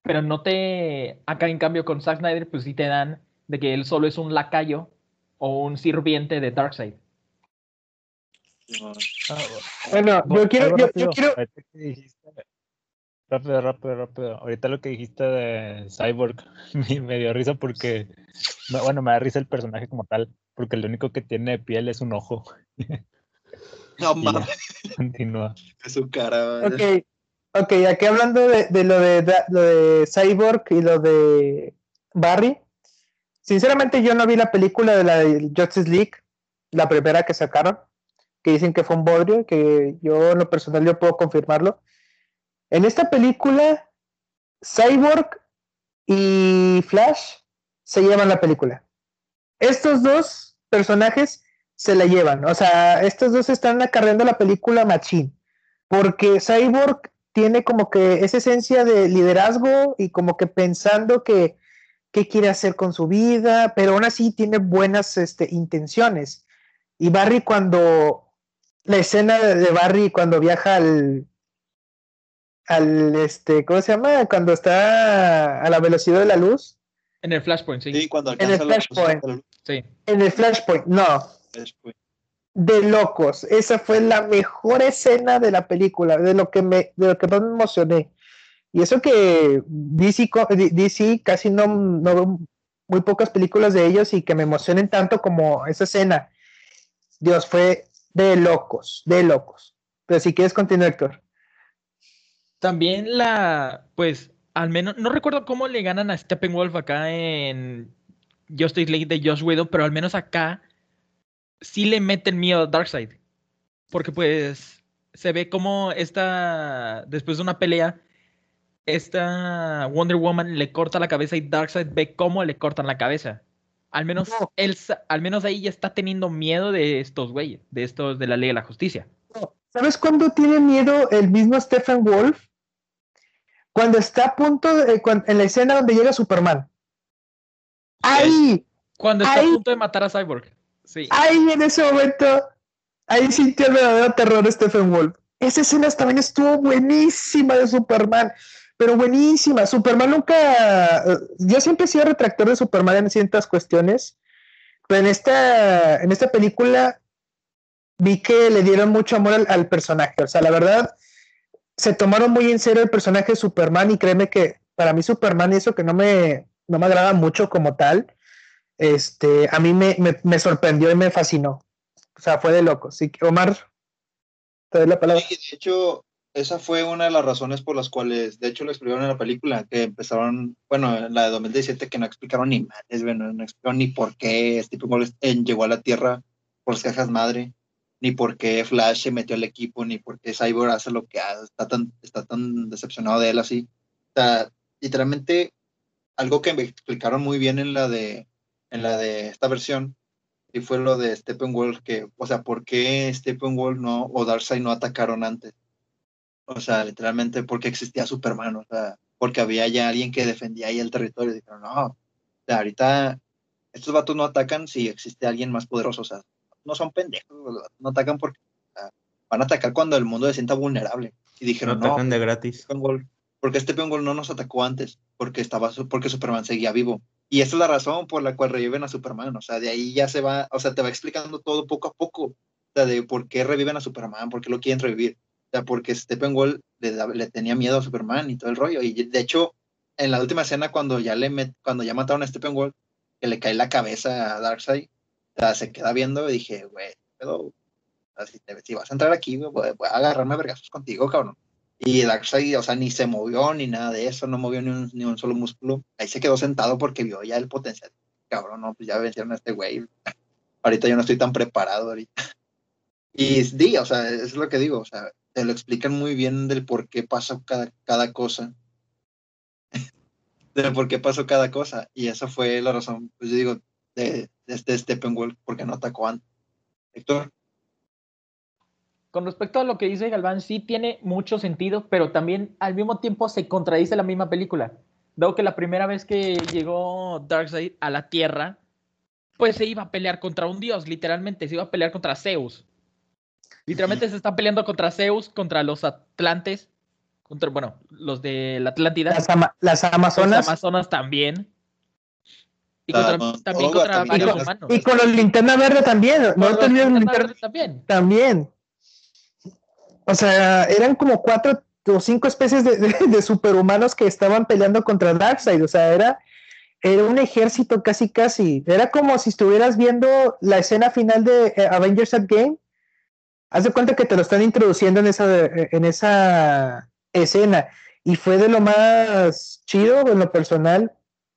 Pero no te. Acá en cambio con Zack Snyder, pues sí te dan de que él solo es un lacayo o un sirviente de Darkseid.
Bueno, yo quiero, yo, quiero,
Rápido, rápido, rápido. Ahorita lo que dijiste de Cyborg me, me dio risa porque, bueno, me da risa el personaje como tal, porque lo único que tiene de piel es un ojo.
No mames,
continúa.
es su cara.
Ok, ok, aquí hablando de, de lo, de, lo de Cyborg y lo de Barry, sinceramente yo no vi la película de la de Justice League, la primera que sacaron, que dicen que fue un bodrio, que yo en lo personal yo puedo confirmarlo. En esta película, Cyborg y Flash se llevan la película. Estos dos personajes se la llevan, o sea, estos dos están acarreando la película machín porque Cyborg tiene como que esa esencia de liderazgo y como que pensando que qué quiere hacer con su vida, pero aún así tiene buenas este, intenciones. Y Barry cuando la escena de Barry cuando viaja al al este, ¿cómo se llama? Cuando está a la velocidad de la luz,
En el Flashpoint, sí.
Sí, cuando
el
alcanza la
Flashpoint.
Sí.
en el Flashpoint, no,
Flashpoint.
de locos. Esa fue la mejor escena de la película, de lo que me, de lo que más me emocioné. Y eso que DC, DC casi no, no veo muy pocas películas de ellos y que me emocionen tanto como esa escena. Dios, fue de locos, de locos. Pero si quieres continuar, Héctor.
También la, pues, al menos, no recuerdo cómo le ganan a Steppenwolf acá en Justice League de Josh Whedon, pero al menos acá sí le meten miedo a Darkseid. Porque pues se ve como esta, después de una pelea, esta Wonder Woman le corta la cabeza y Darkseid ve cómo le cortan la cabeza. Al menos
No.
él, al menos ahí ya está teniendo miedo de estos güeyes, de estos de la Ley de la Justicia.
¿Sabes cuándo tiene miedo el mismo Stephen Wolf? Cuando está a punto, de- cuan- en la escena donde llega Superman. Ahí,
Cuando está
Ahí-
a punto de matar a Cyborg. Sí.
ahí en ese momento, ahí sintió el verdadero terror Stephen Wolf. Esa escena también estuvo buenísima de Superman, pero buenísima. Superman nunca, eh, yo siempre he sido retractor de Superman en ciertas cuestiones, pero en esta, en esta película vi que le dieron mucho amor al, al personaje. O sea, la verdad, se tomaron muy en serio el personaje de Superman y créeme que para mí Superman y eso que no me, no me agrada mucho como tal, este, a mí me, me, sorprendió y me fascinó. O sea, fue de loco. Sí, Omar, te doy la palabra.
Sí, de hecho, esa fue una de las razones por las cuales, de hecho, lo explicaron en la película, que empezaron, bueno, en la de 2017, que no explicaron ni madres, bueno, no explicaron ni por qué Stephen Wolf eh, llegó a la Tierra por las cajas madre, ni por qué Flash se metió al equipo, ni por qué Cyborg hace lo que hace, está tan, está tan decepcionado de él así. O sea, literalmente, algo que me explicaron muy bien en la de, en la de esta versión, y fue lo de Steppenwolf, que, o sea, ¿por qué Steppenwolf no, o Darkseid no atacaron antes? O sea, literalmente porque existía Superman, o sea, porque había ya alguien que defendía ahí el territorio. Dijeron, no, o sea, ahorita estos vatos no atacan si existe alguien más poderoso, o sea, no son pendejos, no atacan porque o sea, van a atacar cuando el mundo se sienta vulnerable. Y
No
dijeron, no,
atacan de gratis.
Steppenwolf, porque Steppenwolf no nos atacó antes, porque estaba porque Superman seguía vivo. Y esa es la razón por la cual reviven a Superman. O sea, de ahí ya se va, o sea, te va explicando todo poco a poco. O sea, de por qué reviven a Superman, por qué lo quieren revivir. O sea, porque Steppenwolf le, le tenía miedo a Superman y todo el rollo. Y de hecho, en la última escena, cuando ya le met- cuando ya mataron a Steppenwolf, que le cae la cabeza a Darkseid, o sea, se queda viendo y dije, güey, pero si, te- si vas a entrar aquí, voy, voy a agarrarme a contigo, cabrón. Y Darkseid, o sea, ni se movió ni nada de eso, no movió ni un, ni un solo músculo. Ahí se quedó sentado porque vio ya el potencial. Cabrón, no, pues ya vencieron a este güey. Ahorita yo no estoy tan preparado ahorita. Y sí, o sea, es lo que digo, o sea, te lo explican muy bien del por qué pasa cada, cada cosa. de por qué pasó cada cosa. Y esa fue la razón, pues yo digo, de, de este Steppenwolf, porque no atacó antes. Héctor,
Con respecto a lo que dice Galván, sí tiene mucho sentido, pero también al mismo tiempo se contradice la misma película. Dado que la primera vez que llegó Darkseid a la Tierra, pues se iba a pelear contra un dios, literalmente, se iba a pelear contra Zeus. Literalmente se está peleando contra Zeus, contra los Atlantes, contra, bueno, los de la Atlántida.
Las, ama- las Amazonas
Amazonas también. Y
La
contra-
Amazonga
también contra
también.
varios
Y
humanos.
y con los linterna verde también. No
linterna Verde también.
también. O sea, eran como cuatro o cinco especies de, superhumanos que estaban peleando contra Darkseid. O sea, era, era un ejército casi, casi. Era como si estuvieras viendo la escena final de eh, Avengers Endgame. Haz de cuenta que te lo están introduciendo en esa, en esa escena. Y fue de lo más chido en lo personal.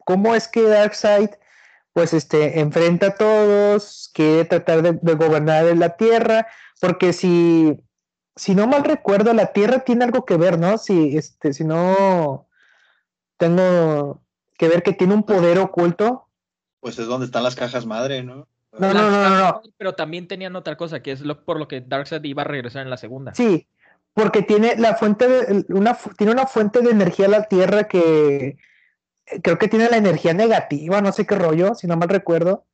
¿Cómo es que Darkseid pues este enfrenta a todos, quiere tratar de, de gobernar la Tierra? Porque si, si no mal recuerdo, la Tierra tiene algo que ver, ¿no? Si, este, si no tengo que ver que tiene un poder oculto.
pues es donde están las cajas madre, ¿no?
No, no, no, no, no.
Pero también tenían otra cosa, que es lo, por lo que Darkseid iba a regresar en la segunda.
Sí, porque tiene la fuente de una tiene una fuente de energía la Tierra que eh, creo que tiene la energía negativa, no sé qué rollo, si no mal recuerdo.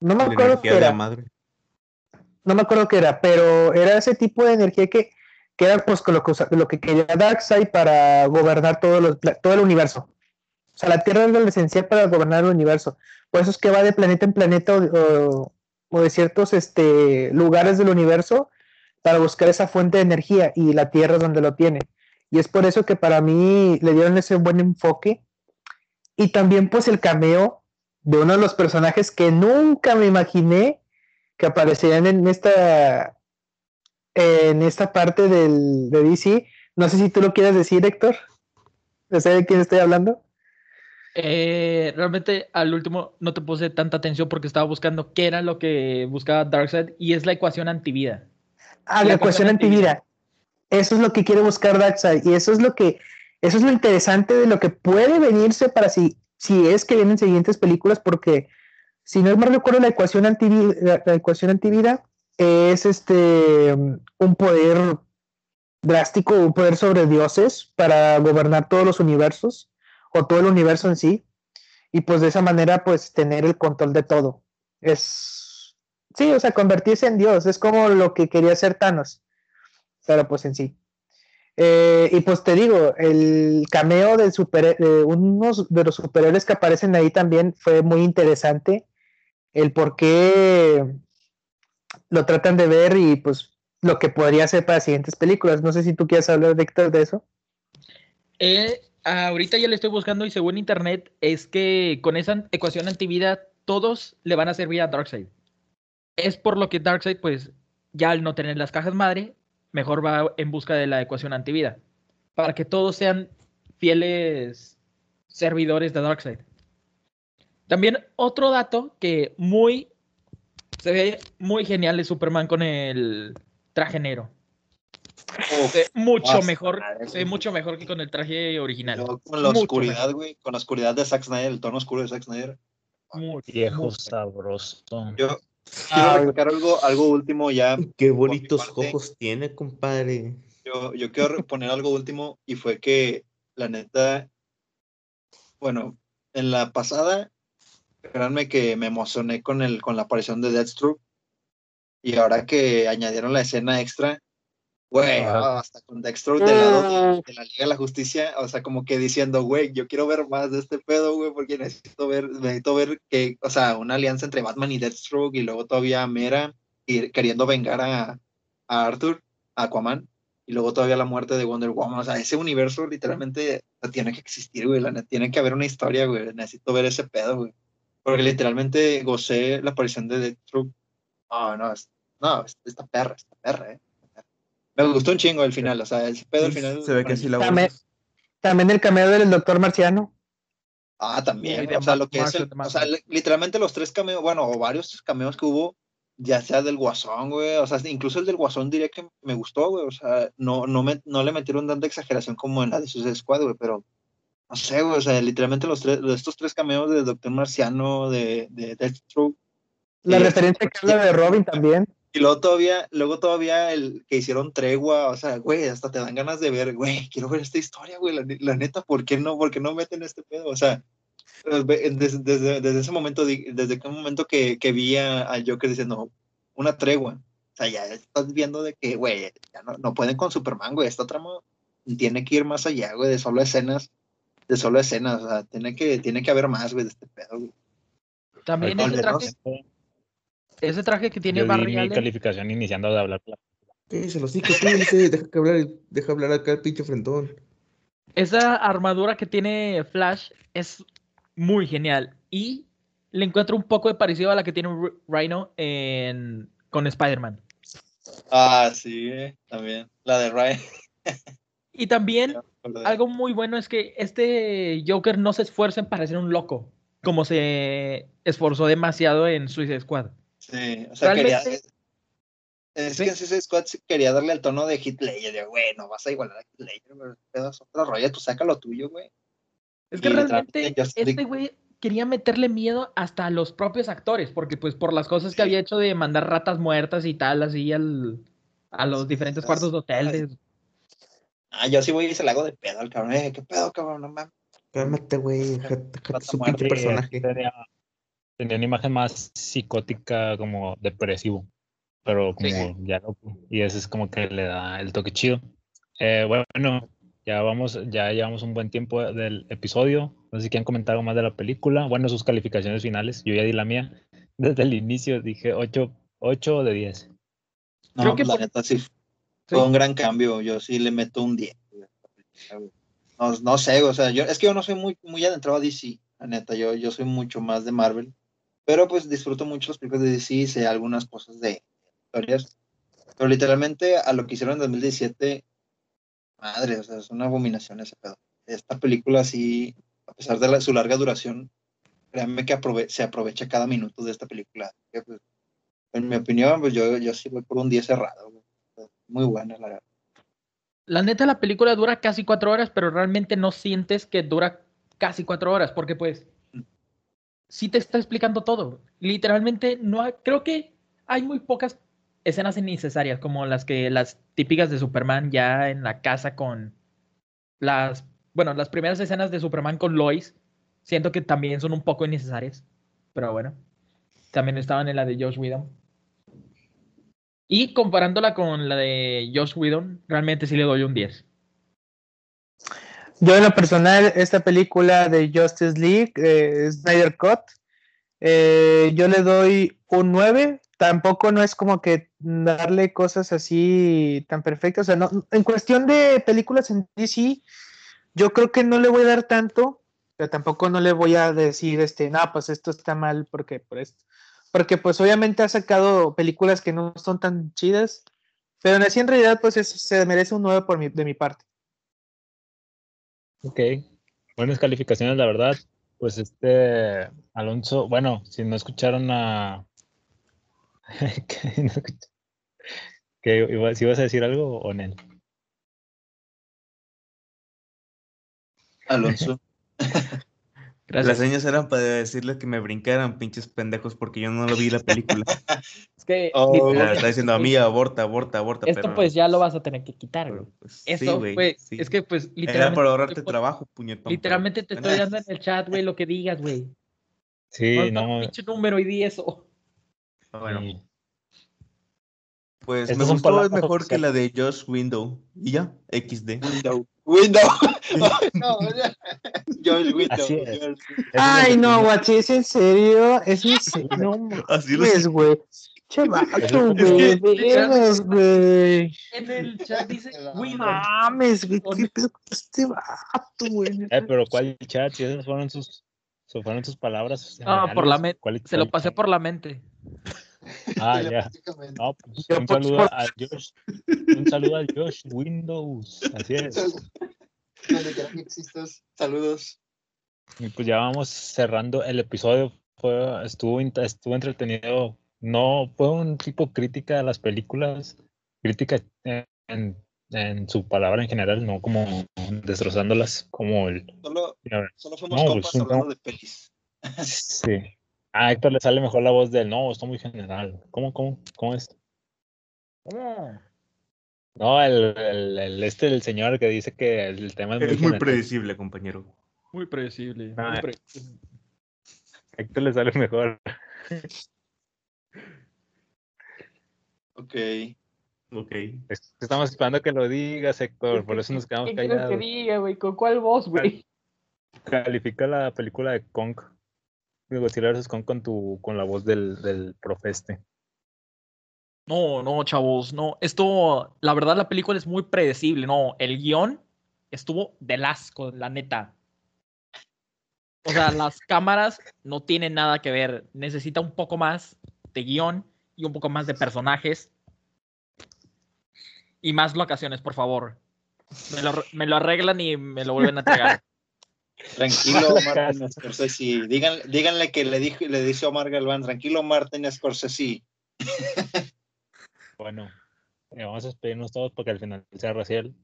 No me
La
acuerdo
energía
qué
de la
era.
madre.
No me acuerdo qué era, pero era ese tipo de energía que, que era pues lo que, lo que quería Darkseid para gobernar todo, los, todo el universo. O sea, la Tierra es lo esencial para gobernar el universo. Por eso es que va de planeta en planeta o- o de ciertos este, lugares del universo para buscar esa fuente de energía y la Tierra es donde lo tiene. Y es por eso que para mí le dieron ese buen enfoque. Y también pues el cameo de uno de los personajes que nunca me imaginé que aparecerían en esta en esta parte del, de DC. No sé si tú lo quieres decir, Héctor. ¿No sé de quién estoy hablando?
Eh, realmente al último no te puse tanta atención porque estaba buscando qué era lo que buscaba Darkseid y es la ecuación antivida.
Ah,
La
la ecuación
ecuación
antivida. Eso es lo que quiere buscar Darkseid y eso es lo que eso es lo interesante de lo que puede venirse para si si es que vienen siguientes películas porque si no me recuerdo la ecuación antivida, la, ecuación antivida es este un poder drástico, un poder sobre dioses para gobernar todos los universos o todo el universo en sí y pues de esa manera pues tener el control de todo. Es sí, o sea, convertirse en Dios, es como lo que quería hacer Thanos, pero pues en sí. Eh, y pues te digo, el cameo super, de unos de los superhéroes que aparecen ahí también fue muy interesante. El por qué lo tratan de ver y pues lo que podría ser para siguientes películas. No sé si tú quieres hablar, Víctor, de eso.
Eh, ahorita ya le estoy buscando y según internet es que con esa ecuación antivida todos le van a servir a Darkseid. Es por lo que Darkseid pues ya al no tener las cajas madre, mejor va en busca de la ecuación antivida. Para que todos sean fieles servidores de Darkseid. También otro dato que muy se ve muy genial de Superman con el traje negro.
Uf,
Se ve mucho mejor,
madre,
se ve mucho mejor que con el traje original.
yo con la
Mucho
oscuridad, güey, con la oscuridad de Zack Snyder, el tono oscuro de Zack Snyder.
Mucho,
Viejo sabroso.
Yo quiero recalcar algo, algo último ya.
Qué bonitos ojos tiene, compadre.
Yo, yo quiero poner algo último y fue que la neta, bueno, en la pasada, créanme que me emocioné con el, con la aparición de Deathstroke y ahora que añadieron la escena extra, güey,
Ajá.
hasta con Deathstroke del lado de, de la Liga de la Justicia, o sea, como que diciendo, güey, yo quiero ver más de este pedo, güey, porque necesito ver, necesito ver que, o sea, una alianza entre Batman y Deathstroke y luego todavía Mera y queriendo vengar a, a Arthur, a Aquaman y luego todavía la muerte de Wonder Woman. O sea, ese universo literalmente tiene que existir, güey. La tiene que haber una historia, güey. Necesito ver ese pedo, güey. Porque literalmente gocé la aparición de Deathstroke. No, no, es- no, es- esta perra, esta perra, eh. Me gustó un chingo el final, o sea, ese pedo al final.
se ve que sí la
También, también el cameo del Doctor Marciano.
Ah, también. O sea, lo que es el, o sea, literalmente los tres cameos, bueno, o varios cameos que hubo, ya sea del Guasón, güey, o sea, incluso el del Guasón diría que me gustó, güey, o sea, no, no, me, no le metieron tanta exageración como en la de Suicide Squad, güey, pero no sé, güey, o sea, literalmente los tres, estos tres cameos de Doctor Marciano, de, de Deathstroke.
La referencia que habla de Robin también.
Y luego todavía, luego todavía el que hicieron tregua, o sea, güey, hasta te dan ganas de ver, güey, quiero ver esta historia, güey, la, ne- la neta, ¿por qué no? ¿Por qué no meten este pedo? O sea, ve- desde, desde, desde ese momento, desde qué momento que, que vi a- al Joker diciendo una tregua, o sea, ya estás viendo de que, güey, ya no, no pueden con Superman, güey, esta trama tiene que ir más allá, güey, de solo escenas, de solo escenas, o sea, tiene que, tiene que haber más, güey, de este pedo, güey.
También ese traje, ese traje que tiene
Yo
Barry
mi calificación iniciando de hablar.
¿Qué? Se los digo, dice, deja que hablar, deja hablar acá el pinche frentón.
esa armadura que tiene Flash es muy genial. Y le encuentro un poco de parecido a la que tiene Rhino en, con Spider-Man.
Ah, sí, también, la de Ryan.
Y también algo muy bueno es que este Joker no se esfuerza en parecer un loco, como se esforzó demasiado en Suicide Squad.
Sí, o sea, quería. Es
Sí.
que Suicide Squad quería darle el tono de Ledger, de, güey, no vas a igualar a güey, pedo es otra rolla, tú saca lo tuyo, güey.
Es que
Y
realmente este güey quería meterle miedo hasta a los propios actores, porque pues por las cosas que había hecho de mandar ratas muertas y tal, así al, a los diferentes cuartos de hotel.
Ah, yo sí voy y se la hago de pedo al cabrón, eh, qué pedo, cabrón, no mames.
Cálmate, güey, su pinche personaje.
Tenía, tenía una imagen más psicótica, como depresivo, pero como
Sí.
ya loco. Y eso es como que le da el toque chido. Eh, bueno, ya vamos, ya llevamos un buen tiempo del episodio. No sé si quieren comentar algo más de la película. Bueno, sus calificaciones finales. Yo ya di la mía. Desde el inicio dije 8, 8 de 10.
No,
Creo que
pues, la
por-
neta sí fue un gran cambio, yo sí le meto un 10. güey. No, no sé, o sea, yo, es que yo no soy muy, muy adentrado a DC, la neta, yo, yo soy mucho más de Marvel, pero pues disfruto mucho las películas de DC, sé algunas cosas de historias, pero literalmente a lo que hicieron en 2017, madre, o sea, es una abominación ese pedo. Esta película sí, a pesar de la- su larga duración, créanme que aprove- se aprovecha cada minuto de esta película. pues, en mi opinión, pues yo, yo sí voy por un 10 cerrado. Muy buena, la verdad.
La neta, la película dura casi cuatro horas, pero realmente no sientes que dura casi cuatro horas, porque pues sí te está explicando todo. Literalmente, no hay- creo que hay muy pocas escenas innecesarias, como las que las típicas de Superman ya en la casa con las, bueno, las primeras escenas de Superman con Lois, siento que también son un poco innecesarias, pero bueno, también estaban en la de Josh Whedon. Y comparándola con la de Josh Whedon, realmente sí le doy un 10.
Yo en lo personal, esta película de Justice League, eh, Snyder Cut, eh, yo le doy un 9. Tampoco no es como que darle cosas así tan perfectas. O sea, no, en cuestión de películas en DC, yo creo que no le voy a dar tanto, pero tampoco no le voy a decir, este, no, pues esto está mal porque por esto. Porque pues obviamente ha sacado películas que no son tan chidas, pero en así en realidad pues es- se merece un 9 por mi, de mi parte.
Ok, buenas calificaciones, la verdad. Pues este Alonso, bueno, si no escucharon a. que, si ibas a decir algo o Nel.
Alonso.
Las señas eran para decirles que me brincaran, pinches pendejos, porque yo no lo vi la película.
Es que
Oh,
literalmente,
está diciendo a mí, aborta, aborta, aborta.
esto
pero,
pues ya lo vas a tener que quitar, güey.
pues,
Eso
sí, güey, sí.
es que pues
Era
literalmente,
para ahorrarte trabajo, puñetón. pero,
literalmente te
bueno,
estoy dando en el chat, güey, lo que digas, güey.
Sí,
Pon un
no.
pinche número y di eso.
Bueno,
sí.
pues
Estas
me gustó, es mejor que la de Josh Window. Y ya, XD.
Window. Window. no. George Window.
Así es.
George-
Eso es
Ay, no, guachi, es en serio, es en serio, no
Así lo
mames, güey. Che vato,
Es
güey, güey.
En el chat dice, güey,
No mames, güey, qué pedo con este vato, güey.
Eh, pero ¿cuál chat? Si esas fueron sus, fueron sus palabras.
Ah, por la mente.
¿cuál-
Se lo pasé por la mente.
Ah, ya. No, pues,
Yo
un saludo a Josh. Un saludo a Josh Windows. Así es.
Donde quiera que existas, saludos.
Y pues ya vamos cerrando el episodio. Fue, estuvo, estuvo entretenido. No fue un tipo crítica a las películas, crítica en, en su palabra en general, no como destrozándolas, como el...
Solo, solo fuimos
No,
compas
pues,
hablando
no.
de pelis.
Sí. A Héctor le sale mejor la voz del no, está muy general. ¿Cómo, cómo, cómo es?
¿Cómo?
No, el, el, el- este, el señor que dice que el tema es muy,
Es muy
general.
predecible, compañero.
Muy predecible.
Ah.
muy pre-
A Héctor le sale mejor.
Ok.
Ok.
Es que Estamos esperando que lo digas, Héctor, por eso nos quedamos
¿Qué quieres que
callados.
diga, güey? ¿Con cuál voz, güey?
Califica la película de Kong. Godzilla vs. Kong con, tu, con la voz del, del profeste.
No, no, chavos, no. Esto, la verdad, la película es muy predecible. No, el guion estuvo del asco, la neta. O sea, las cámaras no tienen nada que ver. Necesita un poco más de guion y un poco más de personajes. Y más locaciones, por favor. Me lo, me lo arreglan y me lo vuelven a entregar.
Tranquilo, Martin Scorsese. Díganle, díganle que le, dijo, le dice Omar Galván, tranquilo, Martin Scorsese.
Bueno, eh, vamos a despedirnos todos porque al final sea Raciel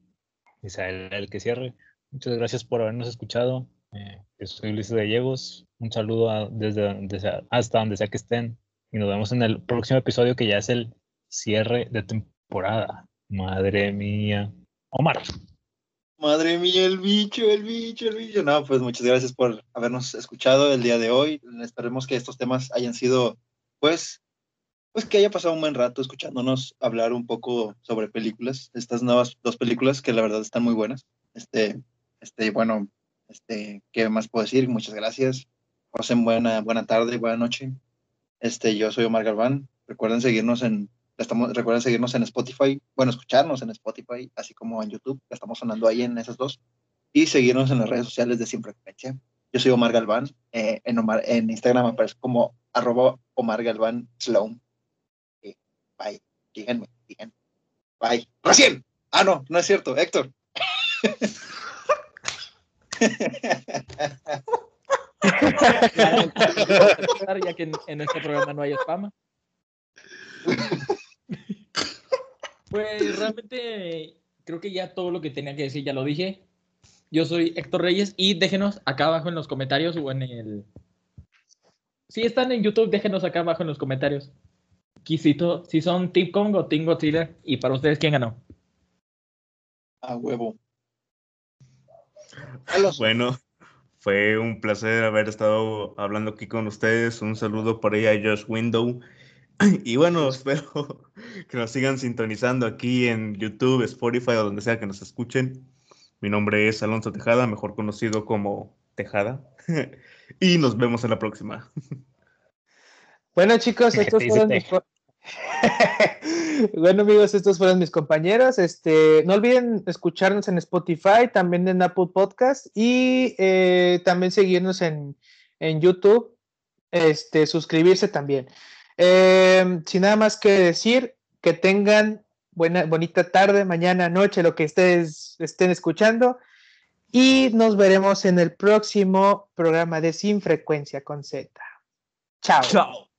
y sea el, el que cierre. Muchas gracias por habernos escuchado. Eh, yo soy Luis Gallegos. Un saludo a- desde, desde hasta donde sea que estén. Y nos vemos en el próximo episodio que ya es el cierre de temporada. Madre mía. Omar.
Madre mía, el bicho, el bicho, el bicho. No, pues muchas gracias por habernos escuchado el día de hoy. Esperemos que estos temas hayan sido, pues, pues que haya pasado un buen rato escuchándonos hablar un poco sobre películas. Estas nuevas dos películas que la verdad están muy buenas. Este, este, bueno, este, ¿qué más puedo decir? Muchas gracias. Pasen buena, buena tarde, buena noche. Este, yo soy Omar Galván. Recuerden seguirnos en Estamos, recuerden seguirnos en Spotify, bueno, escucharnos en Spotify, así como en YouTube, que estamos sonando ahí en esas dos, y seguirnos en las redes sociales de Sin Frecuencia. Yo soy Omar Galván, eh, en, Omar, en Instagram aparece como arroba Omar Galván Sloan. Eh, bye, díganme, díganme. Bye. ¡Recién! Ah, no, no es cierto, Héctor.
ya que en, en este programa no hay spam. Pues realmente creo que ya todo lo que tenía que decir ya lo dije. Yo soy Héctor Reyes y déjenos acá abajo en los comentarios o en el... Si están en YouTube, déjenos acá abajo en los comentarios. Quisito, si son Team Kong o Team Godzilla. Y para ustedes, ¿quién ganó?
A huevo.
Bueno, fue un placer haber estado hablando aquí con ustedes. Un saludo por ahí a Josh Window. Y bueno, espero que nos sigan sintonizando aquí en YouTube, Spotify o donde sea que nos escuchen. Mi nombre es Alonso Tejada, mejor conocido como Tejada. Y nos vemos en la próxima.
Bueno, chicos, estos fueron mis Bueno, amigos, estos fueron mis compañeros. Este, no olviden escucharnos en Spotify, también en Apple Podcast y eh, también seguirnos en, en YouTube. Este, suscribirse también. Eh, sin nada más que decir, que tengan buena, bonita tarde, mañana, noche, lo que ustedes estén escuchando. Y nos veremos en el próximo programa de Sin Frecuencia con Z. Chao.
Chao.